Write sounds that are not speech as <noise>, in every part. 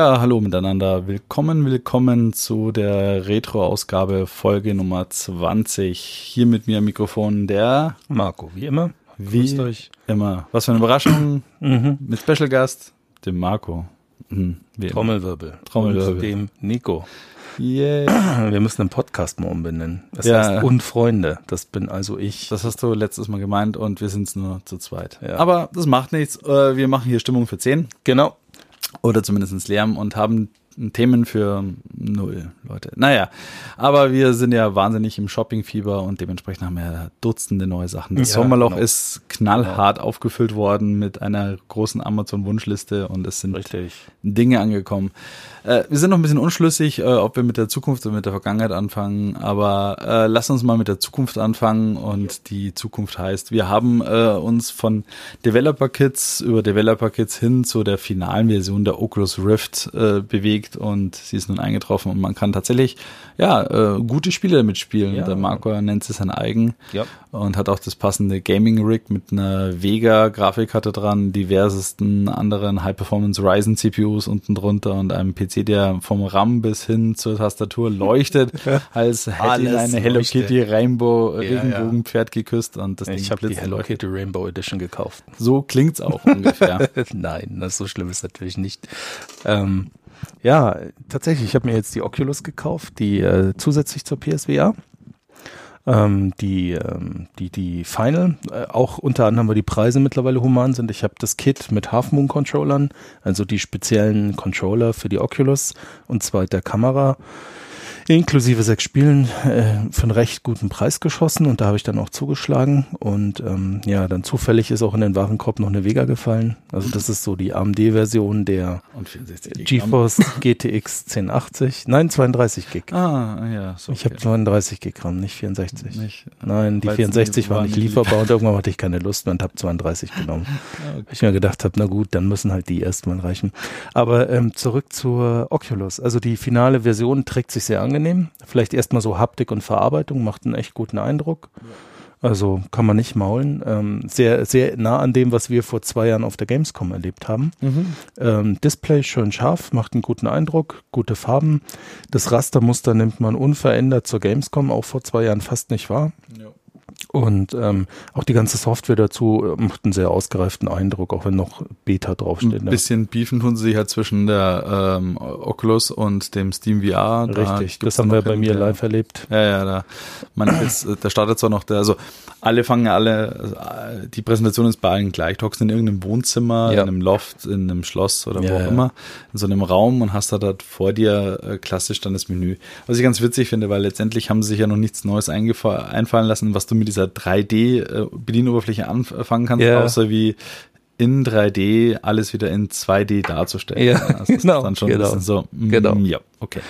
Ja, hallo miteinander. Willkommen, willkommen zu der Retro-Ausgabe Folge Nummer 20. Hier mit mir am Mikrofon der Marco, wie immer. Wie euch. immer. Was für eine Überraschung mhm. mit Special Gast, dem Marco. Mhm, Trommelwirbel. Trommelwirbel. Und dem Nico. Yeah. Wir müssen den Podcast mal umbenennen. Das ja. heißt und Freunde. Das bin also ich. Das hast du letztes Mal gemeint und wir sind es nur zu zweit. Ja. Aber das macht nichts. Äh, wir machen hier Stimmung für 10. Genau. Oder zumindest Lärm und haben Themen für null Leute. Naja, aber wir sind ja wahnsinnig im Shoppingfieber und dementsprechend haben wir Dutzende neue Sachen. Das ja, Sommerloch genau. ist knallhart genau. aufgefüllt worden mit einer großen Amazon-Wunschliste und es sind Richtig. Dinge angekommen. Äh, wir sind noch ein bisschen unschlüssig, äh, ob wir mit der Zukunft oder mit der Vergangenheit anfangen, aber äh, lass uns mal mit der Zukunft anfangen und die Zukunft heißt, wir haben äh, uns von Developer Kits über Developer Kits hin zu der finalen Version der Oculus Rift äh, bewegt und sie ist nun eingetroffen und man kann tatsächlich ja äh, gute Spiele damit spielen. Ja. Der Marco nennt sie sein eigen ja. und hat auch das passende Gaming Rig mit einer Vega Grafikkarte dran, diversesten anderen High Performance Ryzen CPUs unten drunter und einem PC der vom RAM bis hin zur Tastatur leuchtet, <laughs> als hätte ihn eine Hello Kitty Rainbow Regenbogenpferd ja. geküsst und das ich Ding habe die Hello Kitty Rainbow Edition gekauft. So klingt's auch ungefähr. <laughs> Nein, das so schlimm ist natürlich nicht. Ähm, ja, tatsächlich, ich habe mir jetzt die Oculus gekauft, die äh, zusätzlich zur PSVR ähm, die, ähm, die, die Final, äh, auch unter anderem, weil die Preise mittlerweile human sind. Ich habe das Kit mit Half Moon Controllern, also die speziellen Controller für die Oculus und zwar der Kamera inklusive sechs Spielen äh, für einen recht guten Preis geschossen und da habe ich dann auch zugeschlagen und ähm, ja, dann zufällig ist auch in den Warenkorb noch eine Vega gefallen. Also das ist so die AMD-Version der GeForce <laughs> GTX 1080. Nein, 32 Gig. Ah, ja. So ich okay. habe 32 Gig RAM, nicht 64. Nicht, Nein, die 64 war nicht lieferbar und irgendwann hatte ich keine Lust mehr und habe 32 genommen. <laughs> okay. Ich mir gedacht habe, na gut, dann müssen halt die erstmal reichen. Aber ähm, zurück zur Oculus. Also die finale Version trägt sich sehr angenehm angenehm. Vielleicht erstmal so Haptik und Verarbeitung, macht einen echt guten Eindruck. Also kann man nicht maulen. Ähm, sehr, sehr nah an dem, was wir vor zwei Jahren auf der Gamescom erlebt haben. Mhm. Ähm, Display schön scharf, macht einen guten Eindruck, gute Farben. Das Rastermuster nimmt man unverändert zur Gamescom auch vor zwei Jahren fast nicht wahr. Ja. Und ähm, auch die ganze Software dazu äh, macht einen sehr ausgereiften Eindruck, auch wenn noch Beta draufsteht. Ein bisschen beefen tun sie halt zwischen der ähm, Oculus und dem Steam VR. Richtig, das haben wir bei mir der, live erlebt. Ja, ja, da, man ist, da startet zwar noch der, also alle fangen alle, die Präsentation ist bei allen gleich. Du hockst in irgendeinem Wohnzimmer, ja. in einem Loft, in einem Schloss oder ja, wo auch ja. immer, in so einem Raum und hast da dort vor dir äh, klassisch dann das Menü. Was ich ganz witzig finde, weil letztendlich haben sie sich ja noch nichts Neues einfallen lassen, was du mit dieser dieser 3D-Bedienoberfläche äh, anfangen kannst, yeah. außer wie in 3D alles wieder in 2D darzustellen. Ja, also das <laughs> genau, ist dann schon genau. ein bisschen so, mm, genau. ja, okay.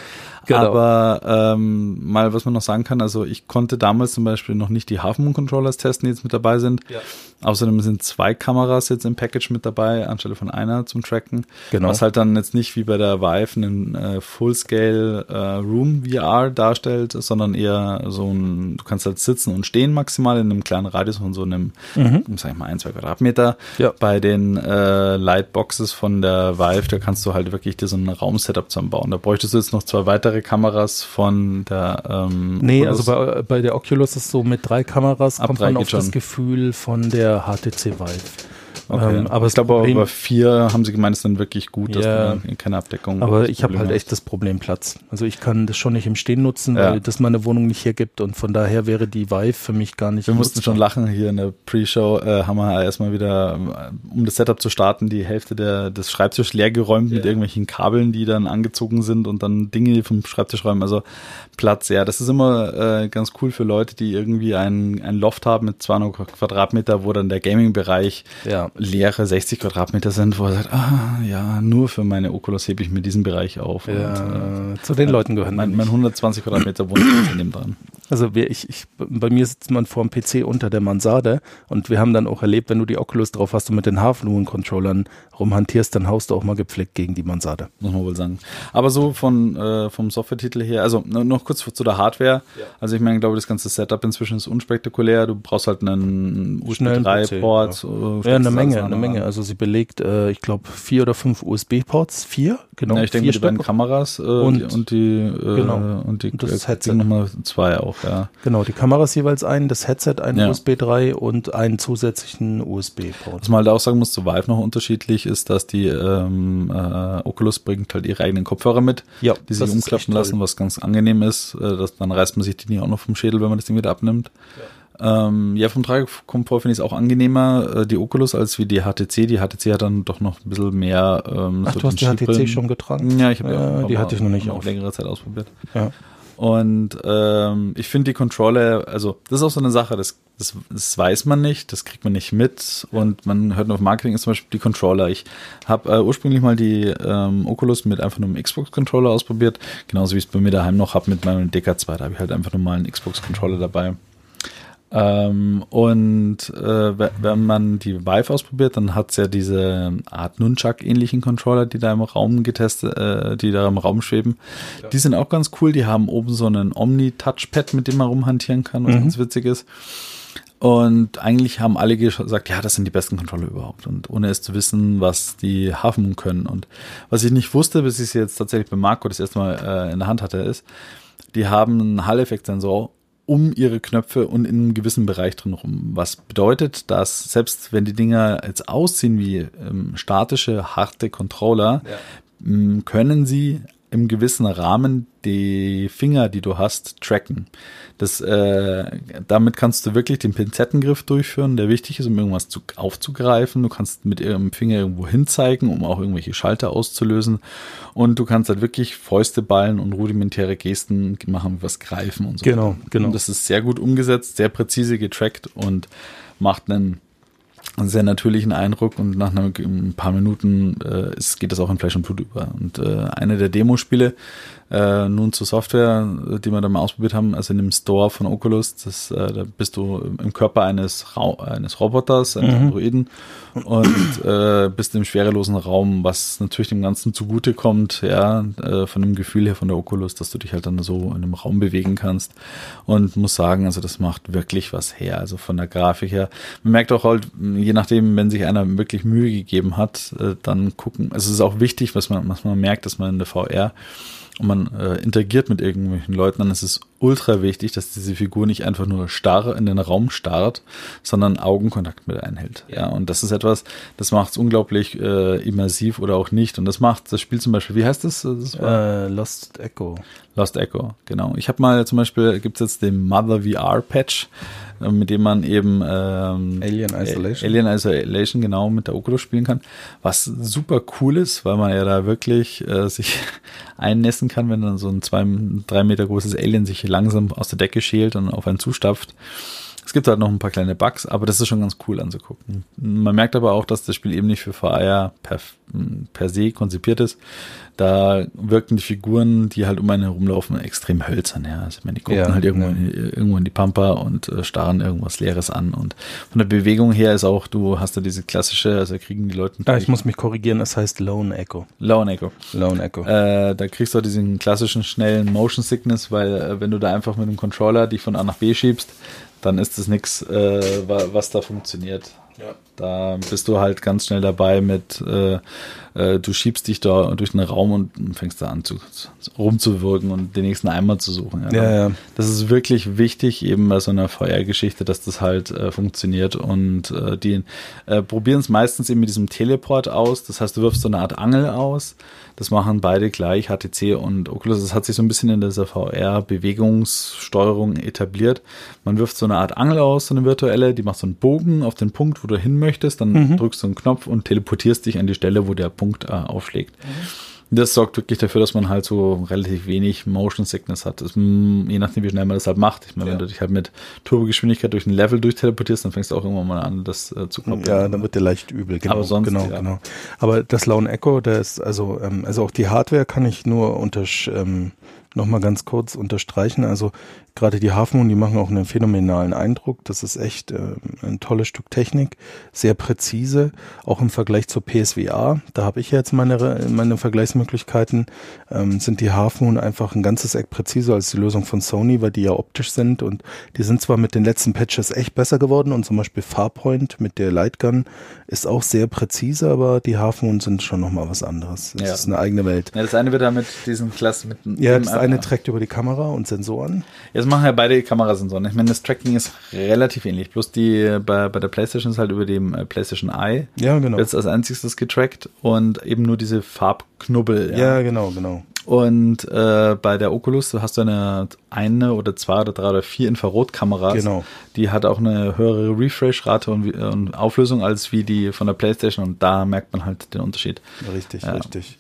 Genau. Aber ähm, mal, was man noch sagen kann, also ich konnte damals zum Beispiel noch nicht die Half Moon Controllers testen, die jetzt mit dabei sind. Ja. Außerdem sind zwei Kameras jetzt im Package mit dabei, anstelle von einer zum Tracken. Genau. Was halt dann jetzt nicht wie bei der Vive einen äh, Full-Scale äh, Room VR darstellt, sondern eher so ein, du kannst halt sitzen und stehen maximal in einem kleinen Radius von so einem, mhm. sag ich mal, ein, zwei Quadratmeter. Ja. Bei den äh, Lightboxes von der Vive, da kannst du halt wirklich dir so ein Raumsetup zusammenbauen. Da bräuchtest du jetzt noch zwei weitere Kameras von der ähm, Nee, also bei, bei der Oculus ist so mit drei Kameras kommt man auf das Gefühl von der der HTC Vive. Okay. Ähm, aber ich glaube, über vier haben sie gemeint, ist dann wirklich gut, dass ja, man keine Abdeckung Aber ich habe halt echt das Problem Platz. Also ich kann das schon nicht im Stehen nutzen, ja. weil das meine Wohnung nicht hergibt und von daher wäre die Vive für mich gar nicht. Wir mussten schon lachen hier in der Pre-Show, äh, haben wir erstmal wieder, äh, um das Setup zu starten, die Hälfte der, des Schreibtischs leer geräumt mit irgendwelchen Kabeln, die dann angezogen sind und dann Dinge vom Schreibtisch räumen. Also Platz, ja, das ist immer äh, ganz cool für Leute, die irgendwie ein, ein Loft haben mit 200 Quadratmeter, wo dann der Gaming-Bereich ja leere 60 Quadratmeter sind, wo er sagt, ah ja, nur für meine Oculus hebe ich mir diesen Bereich auf. Ja, und, äh, zu den Leuten gehören mein, mein 120 Quadratmeter Wohnzimmer in dem dran. Also wir, ich, ich, bei mir sitzt man vor dem PC unter der Mansarde und wir haben dann auch erlebt, wenn du die Oculus drauf hast und mit den Half-Moon-Controllern rumhantierst, dann haust du auch mal gepflegt gegen die Mansarde. Muss man wohl sagen. Aber so von äh, vom Software-Titel her, also noch kurz zu der Hardware. Ja. Also ich meine, ich glaube, das ganze Setup inzwischen ist unspektakulär. Du brauchst halt einen USB 3-Port. Ja. ja, eine Menge, eine Menge. Also sie belegt, äh, ich glaube, vier oder fünf USB-Ports, vier, genau. Ja, ich denke, die beiden Kameras äh, und, und die äh, genau. und die und das äh, Headset nochmal zwei auch ja. Genau, die Kameras jeweils ein, das Headset ein ja. USB 3 und einen zusätzlichen USB-Port. Was man halt auch sagen muss, zu Vive noch unterschiedlich ist, dass die ähm, äh, Oculus bringt halt ihre eigenen Kopfhörer mit, ja, die sich umklappen lassen, was ganz angenehm ist. Äh, das, dann reißt man sich die nicht auch noch vom Schädel, wenn man das Ding wieder abnimmt. Ja. Ähm, ja, vom Tragekomfort finde ich es auch angenemer, äh, die Oculus, als wie die HTC. Die HTC hat dann doch noch ein bisschen mehr. Ähm, Ach, so du hast die HTC schon getragen? Ja, ich habe ja, die hatte ich noch nicht auf längere Zeit ausprobiert. Ja. Und ähm, ich finde die Controller, also das ist auch so eine Sache, das, das, das weiß man nicht, das kriegt man nicht mit und man hört nur auf Marketing ist zum Beispiel die Controller. Ich habe äh, ursprünglich mal die ähm, Oculus mit einfach nur einem Xbox-Controller ausprobiert, genauso wie ich es bei mir daheim noch habe mit meinem DK2. Da habe ich halt einfach nur mal einen Xbox-Controller dabei. Ähm, und äh, wenn man die Vive ausprobiert, dann hat's ja diese Art Nunchuck-ähnlichen Controller, die da im Raum getestet, äh, die da im Raum schweben. Ja. Die sind auch ganz cool. Die haben oben so einen Omni-Touchpad, mit dem man rumhantieren kann, was mhm. ganz witzig ist. Und eigentlich haben alle gesagt, ja, das sind die besten Controller überhaupt. Und ohne es zu wissen, was die haben können. Und was ich nicht wusste, bis ich sie jetzt tatsächlich bei Marco das erste Mal äh, in der Hand hatte, ist, die haben einen Hall-Effekt-Sensor um ihre Knöpfe und in einem gewissen Bereich drin rum. Was bedeutet, dass selbst wenn die Dinger jetzt aussehen wie ähm, statische, harte Controller, ja. können sie im gewissen Rahmen die Finger, die du hast, tracken. Das, äh, damit kannst du wirklich den Pinzettengriff durchführen, der wichtig ist, um irgendwas zu, aufzugreifen. Du kannst mit ihrem Finger irgendwo hinzeigen, um auch irgendwelche Schalter auszulösen. Und du kannst halt wirklich Fäuste ballen und rudimentäre Gesten machen, was greifen und so. Genau, genau. Und das ist sehr gut umgesetzt, sehr präzise getrackt und macht einen sehr natürlichen Eindruck und nach ein paar Minuten äh, ist, geht das auch in Fleisch und Blut über. Und äh, eine der Demospiele, äh, nun zur Software, die wir da mal ausprobiert haben, also in dem Store von Oculus, das, äh, da bist du im Körper eines, Ra eines Roboters, eines mhm. Androiden und äh, bist im schwerelosen Raum, was natürlich dem Ganzen zugute kommt, ja, äh, von dem Gefühl her von der Oculus, dass du dich halt dann so in einem Raum bewegen kannst und muss sagen, also das macht wirklich was her, also von der Grafik her. Man merkt auch halt, je nachdem, wenn sich einer wirklich Mühe gegeben hat, äh, dann gucken, also es ist auch wichtig, was man, was man merkt, dass man in der VR und man äh, interagiert mit irgendwelchen Leuten, dann ist es ultra wichtig, dass diese Figur nicht einfach nur starr in den Raum starrt, sondern Augenkontakt mit einhält. Ja, und das ist etwas, das macht es unglaublich äh, immersiv oder auch nicht. Und das macht das Spiel zum Beispiel, wie heißt das? das äh, Lost Echo. Lost Echo, genau. Ich habe mal zum Beispiel, gibt es jetzt den Mother VR Patch, äh, mit dem man eben ähm, Alien Isolation. Alien Isolation genau mit der Oculus spielen kann, was super cool ist, weil man ja da wirklich äh, sich <laughs> einnässen kann, wenn dann so ein zwei, drei Meter großes Alien sich langsam aus der Decke schält und auf einen zustapft. Es gibt halt noch ein paar kleine Bugs, aber das ist schon ganz cool anzugucken. Man merkt aber auch, dass das Spiel eben nicht für VR per, per se konzipiert ist. Da wirken die Figuren, die halt um einen herumlaufen, extrem hölzern. Ja. Also, ich meine, die gucken ja, halt irgendwo, ja. in, irgendwo in die Pampa und äh, starren irgendwas Leeres an. Und von der Bewegung her ist auch, du hast da diese klassische, also kriegen die Leute. Ah, ich muss mich korrigieren, es heißt Lone Echo. Lone Echo. Lone Echo. Äh, da kriegst du diesen klassischen schnellen Motion Sickness, weil äh, wenn du da einfach mit dem Controller dich von A nach B schiebst, dann ist es nichts, äh, was da funktioniert. Ja. Da bist du halt ganz schnell dabei mit, äh, äh, du schiebst dich da durch den Raum und fängst da an zu, rumzuwirken und den nächsten Eimer zu suchen. Ja. ja, ja. Das ist wirklich wichtig, eben bei so einer VR-Geschichte, dass das halt äh, funktioniert. Und äh, die äh, probieren es meistens eben mit diesem Teleport aus. Das heißt, du wirfst so eine Art Angel aus. Das machen beide gleich, HTC und Oculus. Das hat sich so ein bisschen in dieser VR-Bewegungssteuerung etabliert. Man wirft so eine Art Angel aus, so eine virtuelle, die macht so einen Bogen auf den Punkt, wo du hin möchtest. Dann mhm. drückst du einen Knopf und teleportierst dich an die Stelle, wo der Punkt äh, aufschlägt. Mhm. Das sorgt wirklich dafür, dass man halt so relativ wenig Motion Sickness hat. Das, je nachdem, wie schnell man das halt macht. Ich meine, ja. wenn du dich halt mit Turbogeschwindigkeit durch ein Level durchteleportierst, dann fängst du auch irgendwann mal an, das äh, zu koppeln. Ja, dann wird der leicht übel. Genau, Aber sonst, genau, ja. genau. Aber das Lone Echo, der ist, also, ähm, also auch die Hardware kann ich nur unter, ähm, nochmal ganz kurz unterstreichen. Also gerade die Moon, die machen auch einen phänomenalen Eindruck. Das ist echt äh, ein tolles Stück Technik, sehr präzise, auch im Vergleich zur PSVR. Da habe ich jetzt meine, meine Vergleichsmöglichkeiten. Ähm, sind die Moon einfach ein ganzes Eck präziser als die Lösung von Sony, weil die ja optisch sind und die sind zwar mit den letzten Patches echt besser geworden und zum Beispiel Farpoint mit der Lightgun ist auch sehr präzise, aber die Half Moon sind schon nochmal was anderes. Das ja. ist eine eigene Welt. Ja, das eine wird da mit diesen Klassen mit Ja, das eine trägt über die Kamera und Sensoren. Ja, machen ja beide Kamerasensoren. Ich meine, das Tracking ist relativ ähnlich. Bloß die bei, bei der PlayStation ist halt über dem äh, PlayStation Eye. Ja, genau. Jetzt als einziges getrackt und eben nur diese Farbknubbel. Ja, ja genau, genau. Und äh, bei der Oculus hast du eine eine oder zwei oder drei oder vier Infrarotkameras. Genau. Die hat auch eine höhere Refresh-Rate und, und, Auflösung als wie die von der PlayStation und da merkt man halt den Unterschied. Richtig, ja. richtig.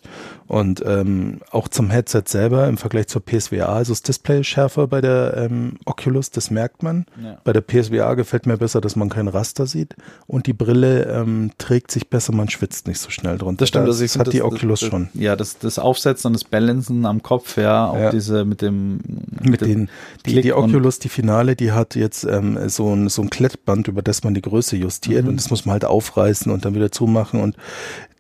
Und ähm, auch zum Headset selber im Vergleich zur PSVR, also das Display schärfer bei der ähm, Oculus, das merkt man. Ja. Bei der PSVR gefällt mir besser, dass man kein Raster sieht und die Brille ähm, trägt sich besser, man schwitzt nicht so schnell drunter. Das stimmt, das, das hat das, die Oculus schon. Ja, das, das Aufsetzen und das Balancen am Kopf, ja, auch ja. diese mit dem mit, mit den die, die Oculus, die Finale, die hat jetzt ähm, so ein so ein Klettband, über das man die Größe justiert mhm. und das muss man halt aufreißen und dann wieder zumachen und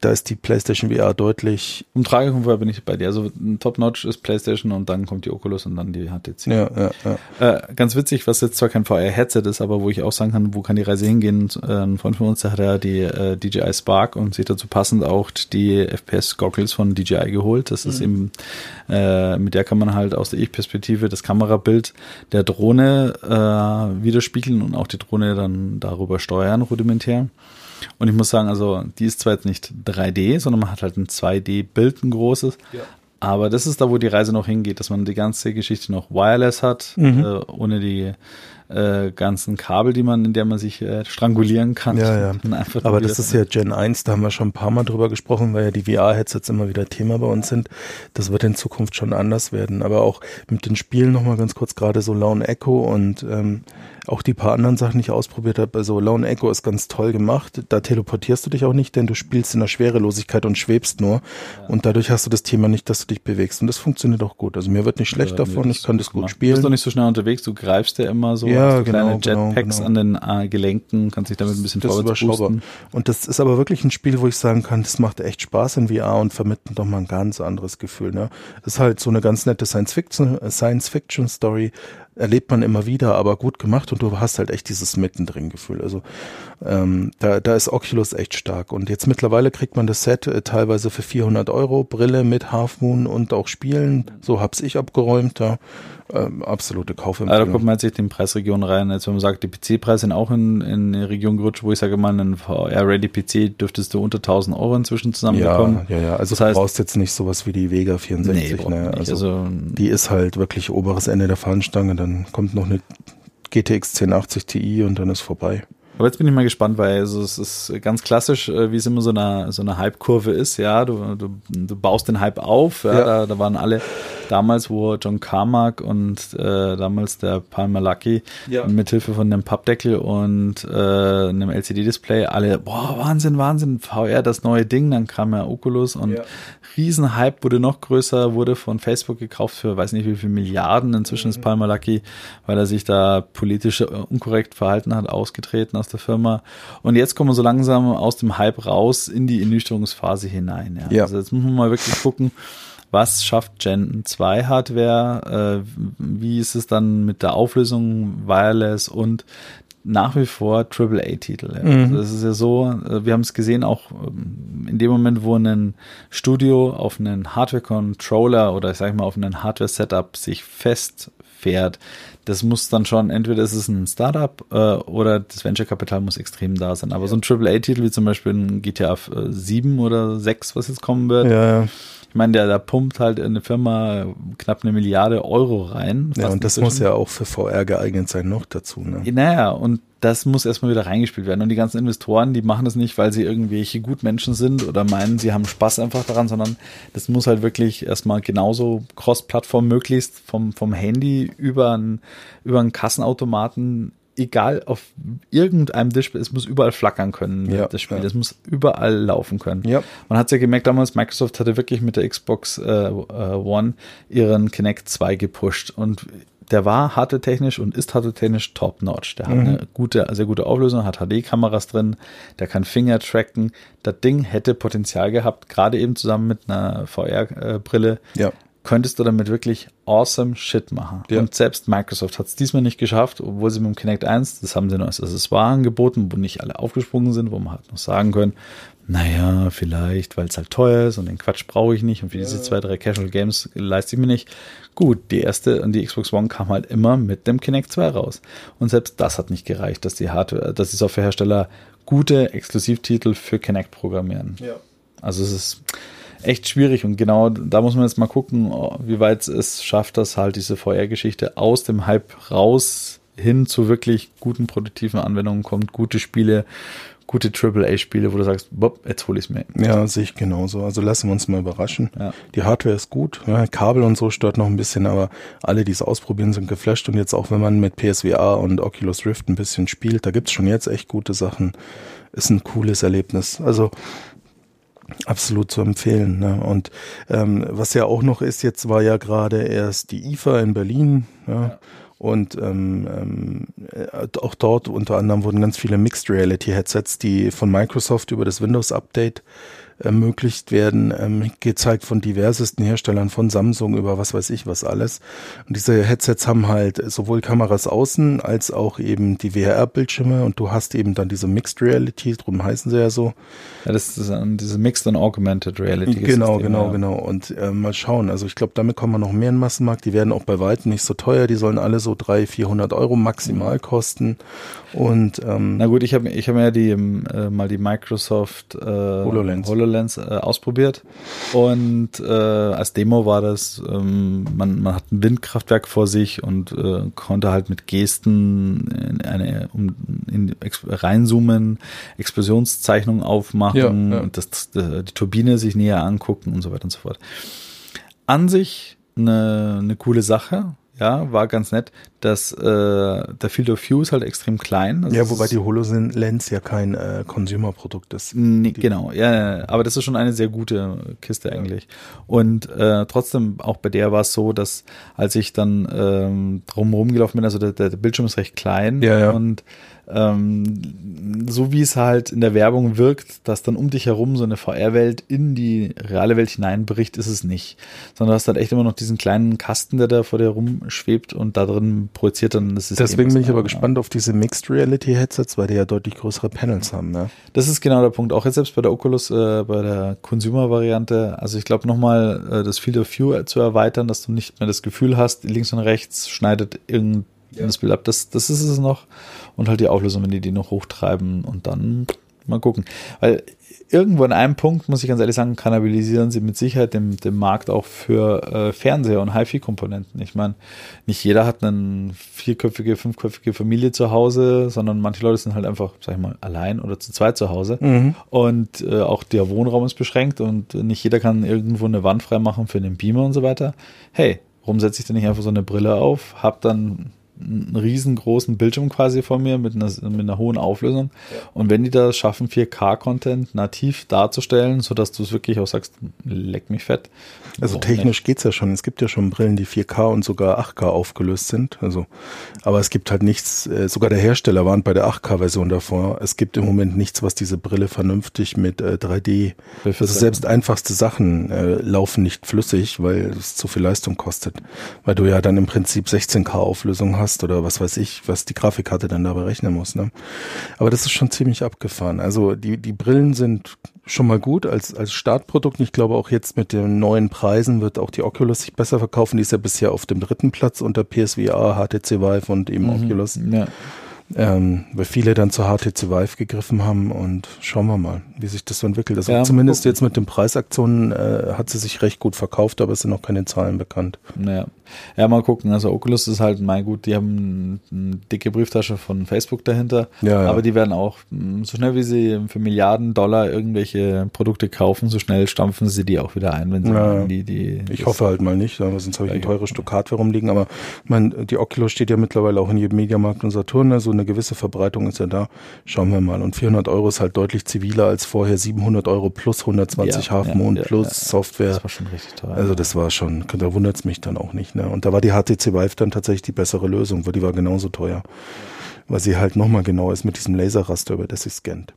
da ist die PlayStation VR deutlich. Um Tragekomfort bin ich bei dir. Also ein Top-Notch ist PlayStation und dann kommt die Oculus und dann die HTC. Ja, ja, ja. Äh, ganz witzig, was jetzt zwar kein VR-Headset ist, aber wo ich auch sagen kann, wo kann die Reise hingehen? Äh, ein Freund von uns, der hat ja die äh, DJI Spark und sich dazu passend auch die FPS-Goggles von DJI geholt. Das mhm. ist eben, äh, mit der kann man halt aus der Ich-Perspektive das Kamerabild der Drohne äh, widerspiegeln und auch die Drohne dann darüber steuern, rudimentär. Und ich muss sagen, also die ist zwar jetzt nicht 3D, sondern man hat halt ein 2D-Bild, ein großes. Ja. Aber das ist da, wo die Reise noch hingeht, dass man die ganze Geschichte noch wireless hat, mhm. äh, ohne die äh, ganzen Kabel, die man, in der man sich äh, strangulieren kann. Ja, ja. Aber das ist ja Gen 1, da haben wir schon ein paar Mal drüber gesprochen, weil ja die VR-Headsets immer wieder Thema bei uns sind. Das wird in Zukunft schon anders werden. Aber auch mit den Spielen nochmal ganz kurz, gerade so Lone Echo und ähm, auch die paar anderen Sachen, die ich ausprobiert habe. Also Lone Echo ist ganz toll gemacht. Da teleportierst du dich auch nicht, denn du spielst in der Schwerelosigkeit und schwebst nur. Ja. Und dadurch hast du das Thema nicht, dass du dich bewegst. Und das funktioniert auch gut. Also mir wird nicht schlecht ja, davon. Ich kann das gut spielen. Du bist doch nicht so schnell unterwegs. Du greifst ja immer so. Ja, so genau, kleine genau, Jetpacks genau, genau. an den äh, Gelenken. Kannst dich damit ein bisschen das vorwärts boosten. Und das ist aber wirklich ein Spiel, wo ich sagen kann, das macht echt Spaß in VR und vermittelt doch mal ein ganz anderes Gefühl. Ne? Das ist halt so eine ganz nette Science-Fiction-Story. Science erlebt man immer wieder, aber gut gemacht und du hast halt echt dieses Mittendrin-Gefühl. Also ähm, da, da ist Oculus echt stark. Und jetzt mittlerweile kriegt man das Set äh, teilweise für 400 Euro, Brille mit Half Moon und auch Spielen. So hab's ich abgeräumt. Da ähm, absolute Kaufempfehlung. Also da kommt man jetzt in Preisregion rein. Jetzt wenn man sagt, die PC-Preise sind auch in, in eine Region gerutscht, wo ich sage mal, einen VR-Ready-PC dürftest du unter 1000 Euro inzwischen zusammenbekommen. Ja, ja, ja. Also das heißt, du brauchst jetzt nicht sowas wie die Vega 64. Nee, ne? also, also, die ist halt wirklich oberes Ende der Fahnenstange. Dann kommt noch eine GTX 1080 Ti und dann ist vorbei. Aber jetzt bin ich mal gespannt, weil also es ist ganz klassisch, äh, wie es immer so eine, so eine Hype-Kurve ist. Ja, du, du, du baust den Hype auf. Ja, ja. Da, da waren alle damals, wo John Carmack und äh, damals der Palmer Lucky ja. mit Hilfe von einem Pappdeckel und äh, einem LCD-Display alle, boah, Wahnsinn, Wahnsinn, VR, das neue Ding. Dann kam ja Oculus und ja. Riesenhype wurde noch größer, wurde von Facebook gekauft für weiß nicht wie viele Milliarden. Inzwischen mhm. ist Palmer Lucky, weil er sich da politisch unkorrekt verhalten hat, ausgetreten aus der Firma. Und jetzt kommen wir so langsam aus dem Hype raus in die Ernüchterungsphase hinein. Ja. ja. Also jetzt müssen wir mal wirklich gucken, was schafft Gen 2 Hardware, äh, wie ist es dann mit der Auflösung Wireless und nach wie vor AAA-Titel. Ja. Mhm. Also das ist ja so, äh, wir haben es gesehen, auch ähm, in dem Moment, wo ein Studio auf einen Hardware-Controller oder ich sag mal auf einen Hardware-Setup sich festfährt, das muss dann schon, entweder ist es ein Startup äh, oder das Venture-Kapital muss extrem da sein. Aber ja. so ein AAA-Titel wie zum Beispiel ein GTA 7 oder 6, was jetzt kommen wird, ja, Ich meine, der, der pumpt halt in eine Firma knapp eine Milliarde Euro rein. Ja, und das muss ja auch für VR geeignet sein, noch dazu. Ne? Naja, und das muss erstmal wieder reingespielt werden. Und die ganzen Investoren, die machen das nicht, weil sie irgendwelche Gutmenschen sind oder meinen, sie haben Spaß einfach daran, sondern das muss halt wirklich erstmal genauso cross-Plattform möglichst vom, vom Handy über einen, über einen Kassenautomaten egal auf irgendeinem Display, es muss überall flackern können, ja, das Spiel. Es ja. muss überall laufen können. Ja. Man hat ja gemerkt damals, Microsoft hatte wirklich mit der Xbox äh, äh One ihren Kinect 2 gepusht und der war harte technisch und ist harte technisch top-notch. Der mhm. hat eine gute, sehr gute Auflösung, hat HD-Kameras drin, der kann Finger tracken. Das Ding hätte Potenzial gehabt, gerade eben zusammen mit einer VR-Brille. Ja könntest du damit wirklich awesome Shit machen. Ja. Und selbst Microsoft hat es diesmal nicht geschafft, obwohl sie mit dem Kinect 1, das haben sie noch als Accessoire angeboten, wo nicht alle aufgesprungen sind, wo man halt noch sagen können, naja, vielleicht, weil es halt teuer ist und den Quatsch brauche ich nicht und für ja. diese zwei, drei Casual Games leiste ich mir nicht. Gut, die erste und die Xbox One kam halt immer mit dem Kinect 2 raus. Und selbst das hat nicht gereicht, dass die Hardware, dass die Softwarehersteller gute Exklusivtitel für Kinect programmieren. Ja. Also es ist, echt schwierig und genau da muss man jetzt mal gucken, wie weit es schafft, dass halt diese VR-Geschichte aus dem Hype raus hin zu wirklich guten produktiven Anwendungen kommt, gute Spiele, gute AAA-Spiele, wo du sagst, bopp, jetzt hole ich es mir. Ja, sehe ich genauso. Also lassen wir uns mal überraschen. Ja. Die Hardware ist gut, ja, Kabel und so stört noch ein bisschen, aber alle, die es ausprobieren, sind geflasht und jetzt auch, wenn man mit PSVR und Oculus Rift ein bisschen spielt, da gibt's schon jetzt echt gute Sachen. Ist ein cooles Erlebnis. Also absolut zu empfehlen. Ne? Und ähm, was ja auch noch ist, jetzt war ja gerade erst die IFA in Berlin. Ja? ja. Und ähm, ähm, äh, auch dort unter anderem wurden ganz viele Mixed Reality Headsets, die von Microsoft über das Windows Update ermöglicht werden, ähm, gezeigt von diversesten Herstellern, von Samsung über was weiß ich was alles. Und diese Headsets haben halt sowohl Kameras außen als auch eben die WR-Bildschirme und du hast eben dann diese Mixed Reality, drum heißen sie ja so. Ja, das ist diese Mixed and Augmented Reality. Genau, System, genau, ja. genau. Und äh, mal schauen. Also ich glaube, damit kommen wir noch mehr in den Massenmarkt. Die werden auch bei weitem nicht so teuer. Die sollen alle so 300, 400 Euro maximal kosten. Und ähm, na gut, ich habe ich hab mir ja die äh, mal die Microsoft äh, HoloLens, HoloLens äh, ausprobiert und äh, als Demo war das, ähm, man, man hat ein Windkraftwerk vor sich und äh, konnte halt mit Gesten in eine um, in, ex, reinzoomen, Explosionszeichnungen aufmachen ja, ja. und das, die, die Turbine sich näher angucken und so weiter und so fort. An sich eine, eine coole Sache ja, war ganz nett. dass äh, der Field of View ist halt extrem klein. Also ja, wobei die HoloLens ja kein äh, Consumer-Produkt ist. Nee, genau, ja, aber das ist schon eine sehr gute Kiste eigentlich. Und äh, trotzdem, auch bei der war es so, dass als ich dann ähm, drumherum gelaufen bin, also der, der Bildschirm ist recht klein ja, ja. und ähm, so wie es halt in der Werbung wirkt, dass dann um dich herum so eine VR-Welt in die reale Welt hineinbricht, ist es nicht. Sondern du hast halt echt immer noch diesen kleinen Kasten, der da vor dir rumschwebt und da drin projiziert dann das System. Deswegen bin ich aber gespannt auf diese Mixed Reality Headsets, weil die ja deutlich größere Panels haben. Ja? Das ist genau der Punkt. Auch jetzt selbst bei der Oculus, äh, bei der Consumer-Variante, also ich glaube nochmal äh, das Field of View zu erweitern, dass du nicht mehr das Gefühl hast, links und rechts schneidet irgendein ja. das Bild ab. Das, das ist es noch. Und halt die Auflösung, wenn die die noch hochtreiben und dann mal gucken. Weil irgendwo an einem Punkt, muss ich ganz ehrlich sagen, kannibalisieren sie mit Sicherheit den, den Markt auch für äh, Fernseher und HiFi-Komponenten. Ich meine, nicht jeder hat eine vierköpfige, fünfköpfige Familie zu Hause, sondern manche Leute sind halt einfach, sag ich mal, allein oder zu zweit zu Hause. Mhm. Und äh, auch der Wohnraum ist beschränkt und nicht jeder kann irgendwo eine Wand freimachen für einen Beamer und so weiter. Hey, warum setze ich denn nicht einfach so eine Brille auf, hab dann einen riesengroßen Bildschirm quasi vor mir mit einer, mit einer hohen Auflösung. Und wenn die das schaffen, 4K-Content nativ darzustellen, sodass du es wirklich auch sagst, leck mich fett. Also technisch geht es ja schon. Es gibt ja schon Brillen, die 4K und sogar 8K aufgelöst sind. Also, aber es gibt halt nichts, äh, sogar der Hersteller warnt bei der 8K-Version davor. Es gibt im Moment nichts, was diese Brille vernünftig mit äh, 3D, also selbst einfachste Sachen äh, laufen nicht flüssig, weil es zu viel Leistung kostet. Weil du ja dann im Prinzip 16K Auflösung hast hast oder was weiß ich, was die Grafikkarte dann da berechnen muss. Ne? Aber das ist schon ziemlich abgefahren. Also die, die Brillen sind schon mal gut als, als Startprodukt. Ich glaube auch jetzt mit den neuen Preisen wird auch die Oculus sich besser verkaufen. Die ist ja bisher auf dem dritten Platz unter PSVR, HTC Vive und eben mhm, Oculus. Ja. ähm, weil viele dann zur HTC Vive gegriffen haben und schauen wir mal, wie sich das so entwickelt. Also ja, zumindest jetzt mit den Preisaktionen äh, hat sie sich recht gut verkauft, aber es sind noch keine Zahlen bekannt. Naja. Ja, mal gucken. Also Oculus ist halt, mein gut, die haben eine dicke Brieftasche von Facebook dahinter, ja, ja. aber die werden auch, mm, so schnell wie sie für Milliarden Dollar irgendwelche Produkte kaufen, so schnell stampfen sie die auch wieder ein, wenn sie ja, die, die Ich hoffe halt mal nicht, sonst habe ich ein teures Stück Hardware rumliegen, aber mein, die Oculus steht ja mittlerweile auch in jedem Mediamarkt und Saturn, ne? so eine gewisse Verbreitung ist ja da. Schauen wir mal. Und 400 Euro ist halt deutlich ziviler als vorher 700 Euro plus 120 ja, Half Moon plus Software. Das war schon richtig teuer. Also das war schon, da wundert es mich dann auch nicht. Ne? Und da war die HTC Vive dann tatsächlich die bessere Lösung, weil die war genauso teuer. Weil sie halt nochmal genau ist mit diesem Laserraster, über das sie scannt.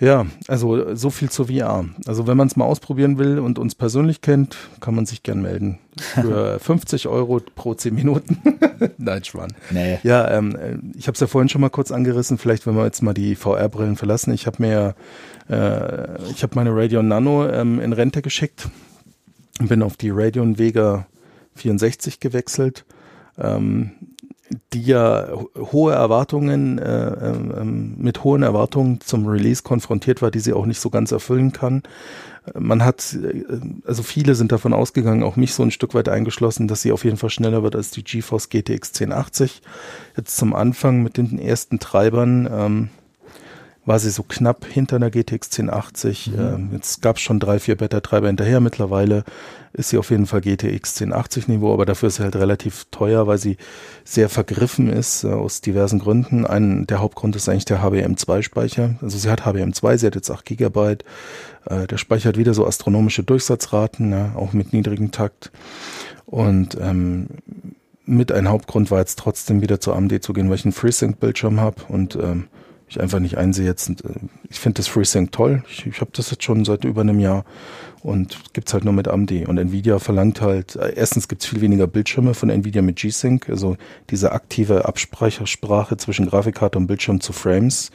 Ja, also so viel zur VR. Also wenn man es mal ausprobieren will und uns persönlich kennt, kann man sich gern melden. Für <laughs> 50 Euro pro 10 Minuten. <laughs> Nein, Schwan. Nee. Ja, ähm, ich habe es ja vorhin schon mal kurz angerissen. Vielleicht, wenn wir jetzt mal die VR-Brillen verlassen. Ich habe mir, äh, ich habe meine Radeon Nano ähm, in Rente geschickt und bin auf die Radeon Vega 64 gewechselt. Ähm, die ja hohe Erwartungen, äh, ähm, mit hohen Erwartungen zum Release konfrontiert war, die sie auch nicht so ganz erfüllen kann. Man hat, äh, also viele sind davon ausgegangen, auch mich so ein Stück weit eingeschlossen, dass sie auf jeden Fall schneller wird als die GeForce GTX 1080. Jetzt zum Anfang mit den ersten Treibern ähm, war sie so knapp hinter einer GTX 1080. Mhm. Ähm, jetzt gab es schon drei, vier Beta-Treiber hinterher. Mittlerweile ist sie auf jeden Fall GTX 1080 Niveau, aber dafür ist sie halt relativ teuer, weil sie sehr vergriffen ist, äh, aus diversen Gründen. Ein, der Hauptgrund ist eigentlich der HBM2-Speicher. Also sie hat HBM2, sie hat jetzt 8 Gigabyte. Äh, der speichert wieder so astronomische Durchsatzraten, ja, auch mit niedrigem Takt. Und ähm, mit ein Hauptgrund war jetzt trotzdem wieder zur AMD zu gehen, weil ich einen FreeSync-Bildschirm habe und ähm, ich einfach nicht einsehe jetzt. Äh, ich finde das FreeSync toll. Ich, ich habe das jetzt schon seit über einem Jahr und gibt's halt nur mit AMD. Und Nvidia verlangt halt, äh, erstens gibt's viel weniger Bildschirme von Nvidia mit G-Sync, also diese aktive Absprechersprache zwischen Grafikkarte und Bildschirm zu Frames.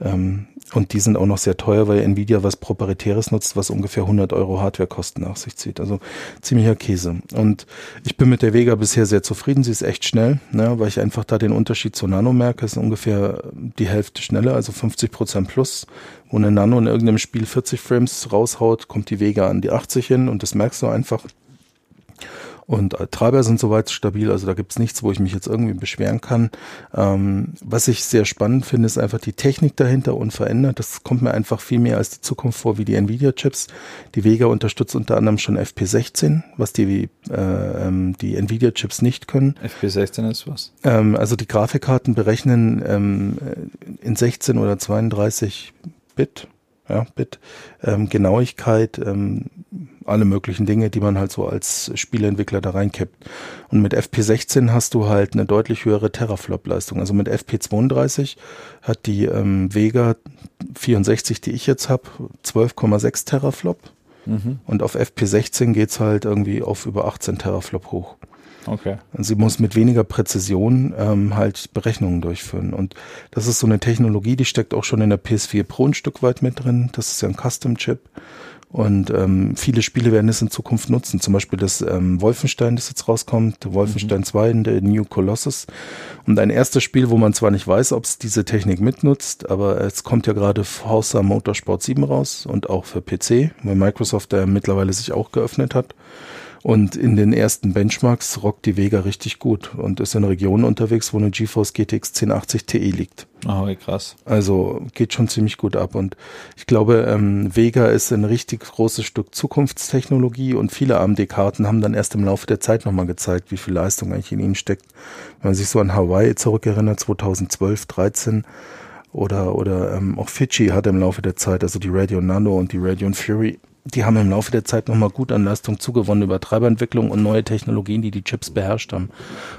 Ähm, und die sind auch noch sehr teuer, weil Nvidia was Proprietäres nutzt, was ungefähr 100 Euro Hardwarekosten nach sich zieht. Also ziemlicher Käse. Und ich bin mit der Vega bisher sehr zufrieden. Sie ist echt schnell, ne, weil ich einfach da den Unterschied zur Nano merke. Es ist ungefähr die Hälfte schneller, also 50 Prozent plus. Wo eine Nano in irgendeinem Spiel 40 Frames raushaut, kommt die Vega an die 80 hin und das merkst du einfach. Und äh, Treiber sind soweit stabil, also da gibt's nichts, wo ich mich jetzt irgendwie beschweren kann. Ähm, was ich sehr spannend finde, ist einfach die Technik dahinter unverändert. Das kommt mir einfach viel mehr als die Zukunft vor wie die Nvidia-Chips. Die Vega unterstützt unter anderem schon FP16, was die, äh, ähm, die Nvidia-Chips nicht können. FP16 ist was? Ähm, also die Grafikkarten berechnen ähm, in 16 oder 32 Bit, ja, Bit, ähm, Genauigkeit, ähm, alle möglichen Dinge, die man halt so als Spieleentwickler da reinkippt. Und mit FP16 hast du halt eine deutlich höhere Teraflop-Leistung. Also mit FP32 hat die ähm, Vega 64, die ich jetzt habe, 12,6 Teraflop. Mhm. Und auf FP16 geht's halt irgendwie auf über 18 Teraflop hoch. Okay. Und sie muss mit weniger Präzision ähm, halt Berechnungen durchführen. Und das ist so eine Technologie, die steckt auch schon in der PS4 Pro ein Stück weit mit drin. Das ist ja ein Custom-Chip. Und ähm, viele Spiele werden es in Zukunft nutzen. Zum Beispiel das ähm, Wolfenstein, das jetzt rauskommt, Wolfenstein mhm. 2, der New Colossus. Und ein erstes Spiel, wo man zwar nicht weiß, ob es diese Technik mitnutzt, aber es kommt ja gerade Forza Motorsport 7 raus und auch für PC, weil Microsoft da mittlerweile sich auch geöffnet hat. Und in den ersten Benchmarks rockt die Vega richtig gut und ist in Regionen unterwegs, wo eine GeForce GTX 1080 Ti liegt. Oh, wie krass. Also geht schon ziemlich gut ab. Und ich glaube, ähm, Vega ist ein richtig großes Stück Zukunftstechnologie und viele AMD-Karten haben dann erst im Laufe der Zeit nochmal gezeigt, wie viel Leistung eigentlich in ihnen steckt. Wenn man sich so an Hawaii zurückerinnert, 2012, 13 oder, oder ähm, auch Fidschi hat im Laufe der Zeit, also die Radeon Nano und die Radeon Fury, die haben im Laufe der Zeit nochmal gut an Leistung zugewonnen über Treiberentwicklung und neue Technologien, die die Chips beherrscht haben.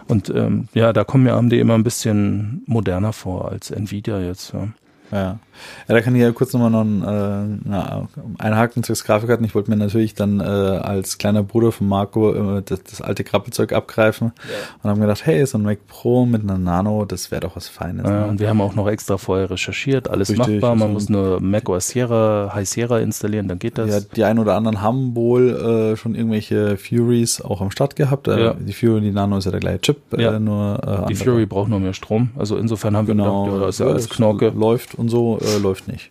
Und ähm, ja, da kommen mir AMD immer ein bisschen moderner vor als Nvidia jetzt. Ja. Ja. Ja, da kann ich ja kurz nochmal noch einen, äh, einhaken zu Grafikkarten. Ich wollte mir natürlich dann äh, als kleiner Bruder von Marco äh, das, das, alte Krabbelzeug abgreifen ja. und haben gedacht, hey, so ein Mac Pro mit einer Nano, das wäre doch was Feines. Ja, ne? Und wir haben auch noch extra vorher recherchiert, alles Richtig, machbar. Man also muss nur Mac OS Sierra, High Sierra installieren, dann geht das. Ja, die ein oder anderen haben wohl äh, schon irgendwelche Furies auch am Start gehabt. Äh, ja. Die Fury und die Nano ist ja der gleiche Chip, äh, ja. nur äh, Die Fury braucht nur mehr Strom. Also insofern haben wir genau, gedacht, ja, das ist ja alles Knorke. Läuft und so, äh, läuft nicht.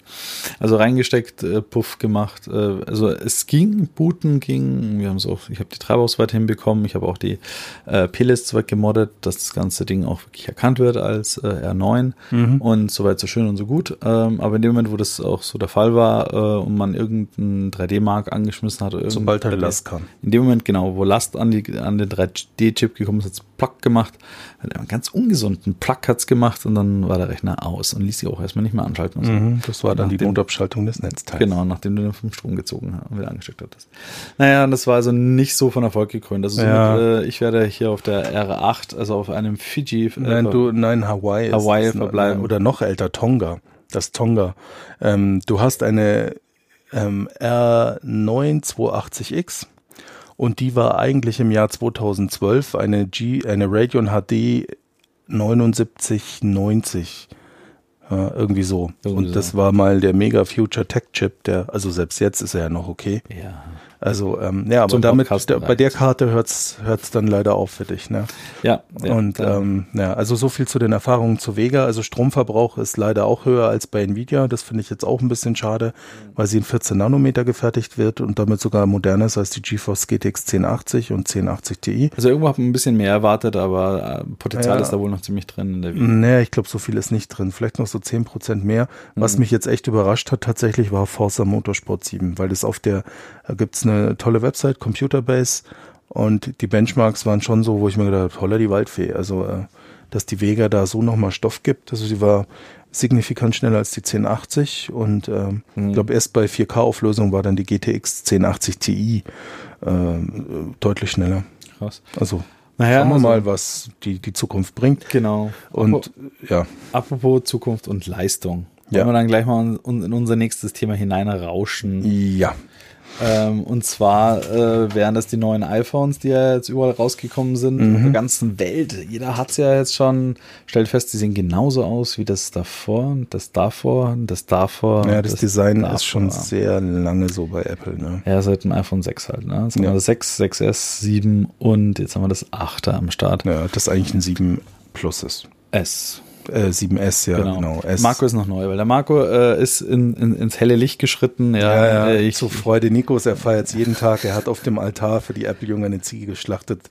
Also reingesteckt, äh, Puff gemacht. Äh, also es ging, booten ging. Wir haben es auch, ich habe die Treibausweite hinbekommen. Ich habe auch die äh, P-Lists gemoddet, dass das ganze Ding auch wirklich erkannt wird als äh, R9 mhm. und soweit so schön und so gut. Ähm, aber in dem Moment, wo das auch so der Fall war äh, und man irgendeinen 3D-Mark angeschmissen hat, sobald er Last kann. In dem Moment genau, wo Last an die an den 3D-Chip gekommen ist, hat es Plug gemacht, hat einen ganz ungesunden Plug hat's gemacht und dann war der Rechner aus und ließ sich auch erstmal nicht mehr anschalten. So. Mhm, das war dann die Notabschaltung des Netzteils. Genau, nachdem du den vom Strom gezogen und wieder angesteckt hattest. Naja, das war also nicht so von Erfolg gekrönt. Also ja. somit, äh, ich werde hier auf der R8, also auf einem Fiji. Äh, nein, du, nein, Hawaii, Hawaii verbleiben. Oder noch älter, Tonga. Das Tonga. Ähm, du hast eine ähm, R9 und die war eigentlich im Jahr 2012 eine G, eine Radeon HD 7990. Ja, irgendwie so. Irgendwie und das war mal der Mega Future Tech Chip, der, also selbst jetzt ist er ja noch okay. Ja. Also ähm, ja, aber damit bei der Karte hört's hört's dann leider auf für dich, ne? Ja. ja und ja. Ähm, ja, also so viel zu den Erfahrungen zu Vega. Also Stromverbrauch ist leider auch höher als bei Nvidia. Das finde ich jetzt auch ein bisschen schade, weil sie in 14 Nanometer gefertigt wird und damit sogar moderner ist als die GeForce GTX 1080 und 1080 Ti. Also irgendwo habe ich ein bisschen mehr erwartet, aber äh, Potenzial ja. ist da wohl noch ziemlich drin in der Vega. Nee, ich glaube, so viel ist nicht drin. Vielleicht noch so 10 Prozent mehr. Was mhm. mich jetzt echt überrascht hat tatsächlich war Forza Motorsport 7, weil das auf der da gibt's eine tolle Website, Computerbase, und die Benchmarks waren schon so, wo ich mir gedacht habe, holla die Waldfee. Also, äh, dass die Vega da so nochmal Stoff gibt. Also sie war signifikant schneller als die 1080 und äh, mhm. ich glaube erst bei 4K-Auflösung war dann die GTX 1080 Ti äh, deutlich schneller. Krass. Also naja, schauen wir also, mal, was die, die Zukunft bringt. Genau. Und apropos, ja. Apropos Zukunft und Leistung. Wollen ja. wir dann gleich mal in unser nächstes Thema hineinrauschen? Ja. Ähm, und zwar äh, wären das die neuen iPhones, die ja jetzt überall rausgekommen sind, mhm. in der ganzen Welt. Jeder hat's ja jetzt schon. Stellt fest, die sehen genauso aus wie das davor, das davor, das davor. Ja, das, das Design davor. ist schon sehr lange so bei Apple. Ne? Ja, seit dem iPhone 6 halt. Ne? Jetzt haben ja. wir das 6, 6S, 7 und jetzt haben wir das 8er am Start. Ja, das eigentlich ein 7 Plus ist. S. Äh, 7S, ja, genau. genau. S. Marco ist noch neu, weil der Marco äh, ist in, in, ins helle Licht geschritten. Ja, ja, ja. Äh, ich, Zu Freude Nikos, er feiert jeden Tag. Er hat auf dem Altar für die Apple-Jungen eine Ziege geschlachtet.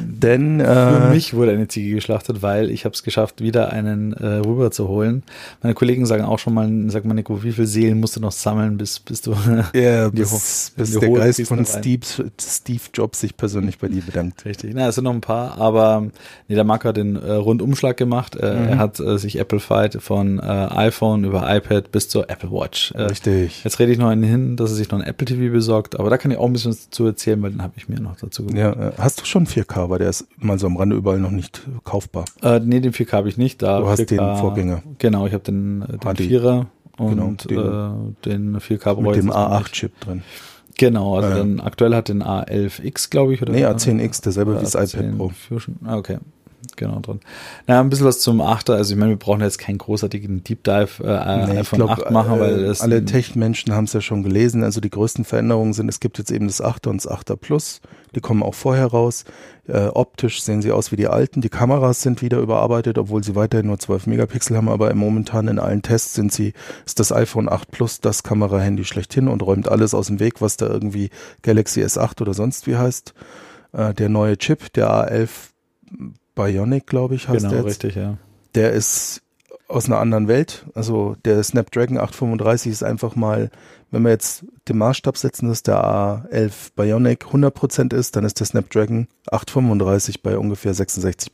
Denn äh, für mich wurde eine Ziege geschlachtet, weil ich habe es geschafft, wieder einen äh, rüber zu holen. Meine Kollegen sagen auch schon mal, sag mal Nico, wie viele Seelen musst du noch sammeln, bis, bis du <laughs> ja, <laughs> bis, bis der Geist von Steve, Steve Jobs sich persönlich bei dir bedankt. Richtig. Na, es sind noch ein paar, aber nee, der Marco hat den äh, Rundumschlag gemacht. Äh, mhm. Er hat hat äh, sich Apple Fight von äh, iPhone über iPad bis zur Apple Watch. Äh, Richtig. Jetzt rede ich noch einen hin, dass er sich noch ein Apple TV besorgt, aber da kann ich auch ein bisschen dazu erzählen, weil den habe ich mir noch dazu gemacht. Ja, äh, hast du schon 4K, weil der ist mal so am Rande überall noch nicht kaufbar. Äh, nee, den 4K habe ich nicht. Da du hast 4K, den Vorgänger. Genau, ich habe den, äh, den 4er und genau, den, äh, den 4K Mit dem A8-Chip drin. Genau, also äh, dann aktuell hat den A11X, glaube ich, oder? Nee, A10X, derselbe wie das iPad Pro. Fusion. Ah, okay genau drin. Na, ein bisschen was zum Achter. Also ich meine, wir brauchen jetzt keinen großartigen Deep Dive äh, nee, iPhone glaub, 8 machen, weil äh, alle Tech-Menschen haben es ja schon gelesen. Also die größten Veränderungen sind, es gibt jetzt eben das 8er und das 8er Plus. Die kommen auch vorher raus. Äh, optisch sehen sie aus wie die alten. Die Kameras sind wieder überarbeitet, obwohl sie weiterhin nur 12 Megapixel haben, aber momentan in allen Tests sind sie, ist das iPhone 8 Plus das Kamerahandy schlechthin und räumt alles aus dem Weg, was da irgendwie Galaxy S8 oder sonst wie heißt. Äh, der neue Chip, der A11 Bionic, glaube ich, heißt genau, der jetzt. richtig, ja. Der ist aus einer anderen Welt. Also der Snapdragon 835 ist einfach mal, wenn wir jetzt den Maßstab setzen, dass der A11 Bionic 100% ist, dann ist der Snapdragon 835 bei ungefähr 66%.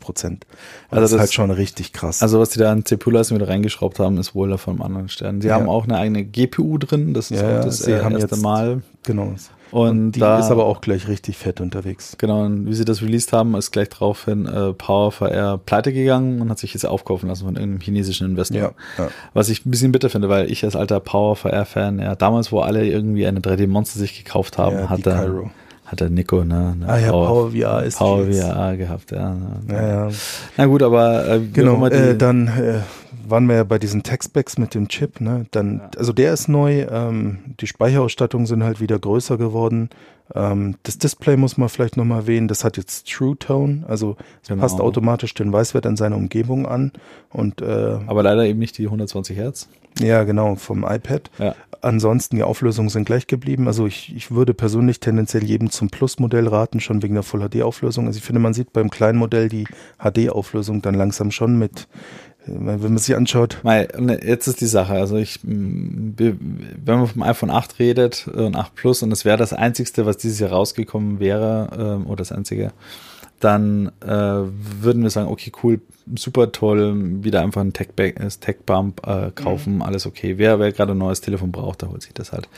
Also das, ist halt schon richtig krass. Also was die da an CPU-Leistung wieder reingeschraubt haben, ist wohl da vom anderen Stern. Sie ja. haben auch eine eigene GPU drin, das ist ja, auch das sie haben erste Mal. Genau. Und die da, ist aber auch gleich richtig fett unterwegs. Genau, und wie sie das released haben, ist gleich daraufhin äh, PowerVR pleite gegangen und hat sich jetzt aufkaufen lassen von irgendeinem chinesischen Investor. Ja, ja. Was ich ein bisschen bitter finde, weil ich als alter PowerVR-Fan, ja, damals, wo alle irgendwie eine 3D-Monster sich gekauft haben, ja, hat er hat der Nico, ne? ah ja, Power, Power VR ist Power VR gehabt, ja. Ja, ja. Na gut, aber äh, genau, äh, dann äh, waren wir ja bei diesen Textbacks mit dem Chip, ne? Dann, ja. also der ist neu, ähm, die Speicherausstattungen sind halt wieder größer geworden. Ähm, das Display muss man vielleicht nochmal erwähnen, das hat jetzt True Tone, also es genau. passt automatisch den Weißwert an seine Umgebung an. Und, äh, Aber leider eben nicht die 120 Hertz. Ja, genau, vom iPad. Ja. Ansonsten die Auflösungen sind gleich geblieben. Also ich, ich würde persönlich tendenziell jedem zum Plus-Modell raten, schon wegen der Full-HD-Auflösung. Also ich finde, man sieht beim kleinen Modell die HD-Auflösung dann langsam schon mit wenn man sich anschaut. Mal, ne, jetzt ist die Sache, also ich, wenn man vom iPhone 8 redet und 8 Plus und es wäre das einzigste, was dieses Jahr rausgekommen wäre, ähm, oder das einzige, dann äh, würden wir sagen, okay, cool, super toll, wieder einfach ein Tech-Bump äh, kaufen, mhm. alles okay. Wer, wer gerade ein neues Telefon braucht, der holt sich das halt.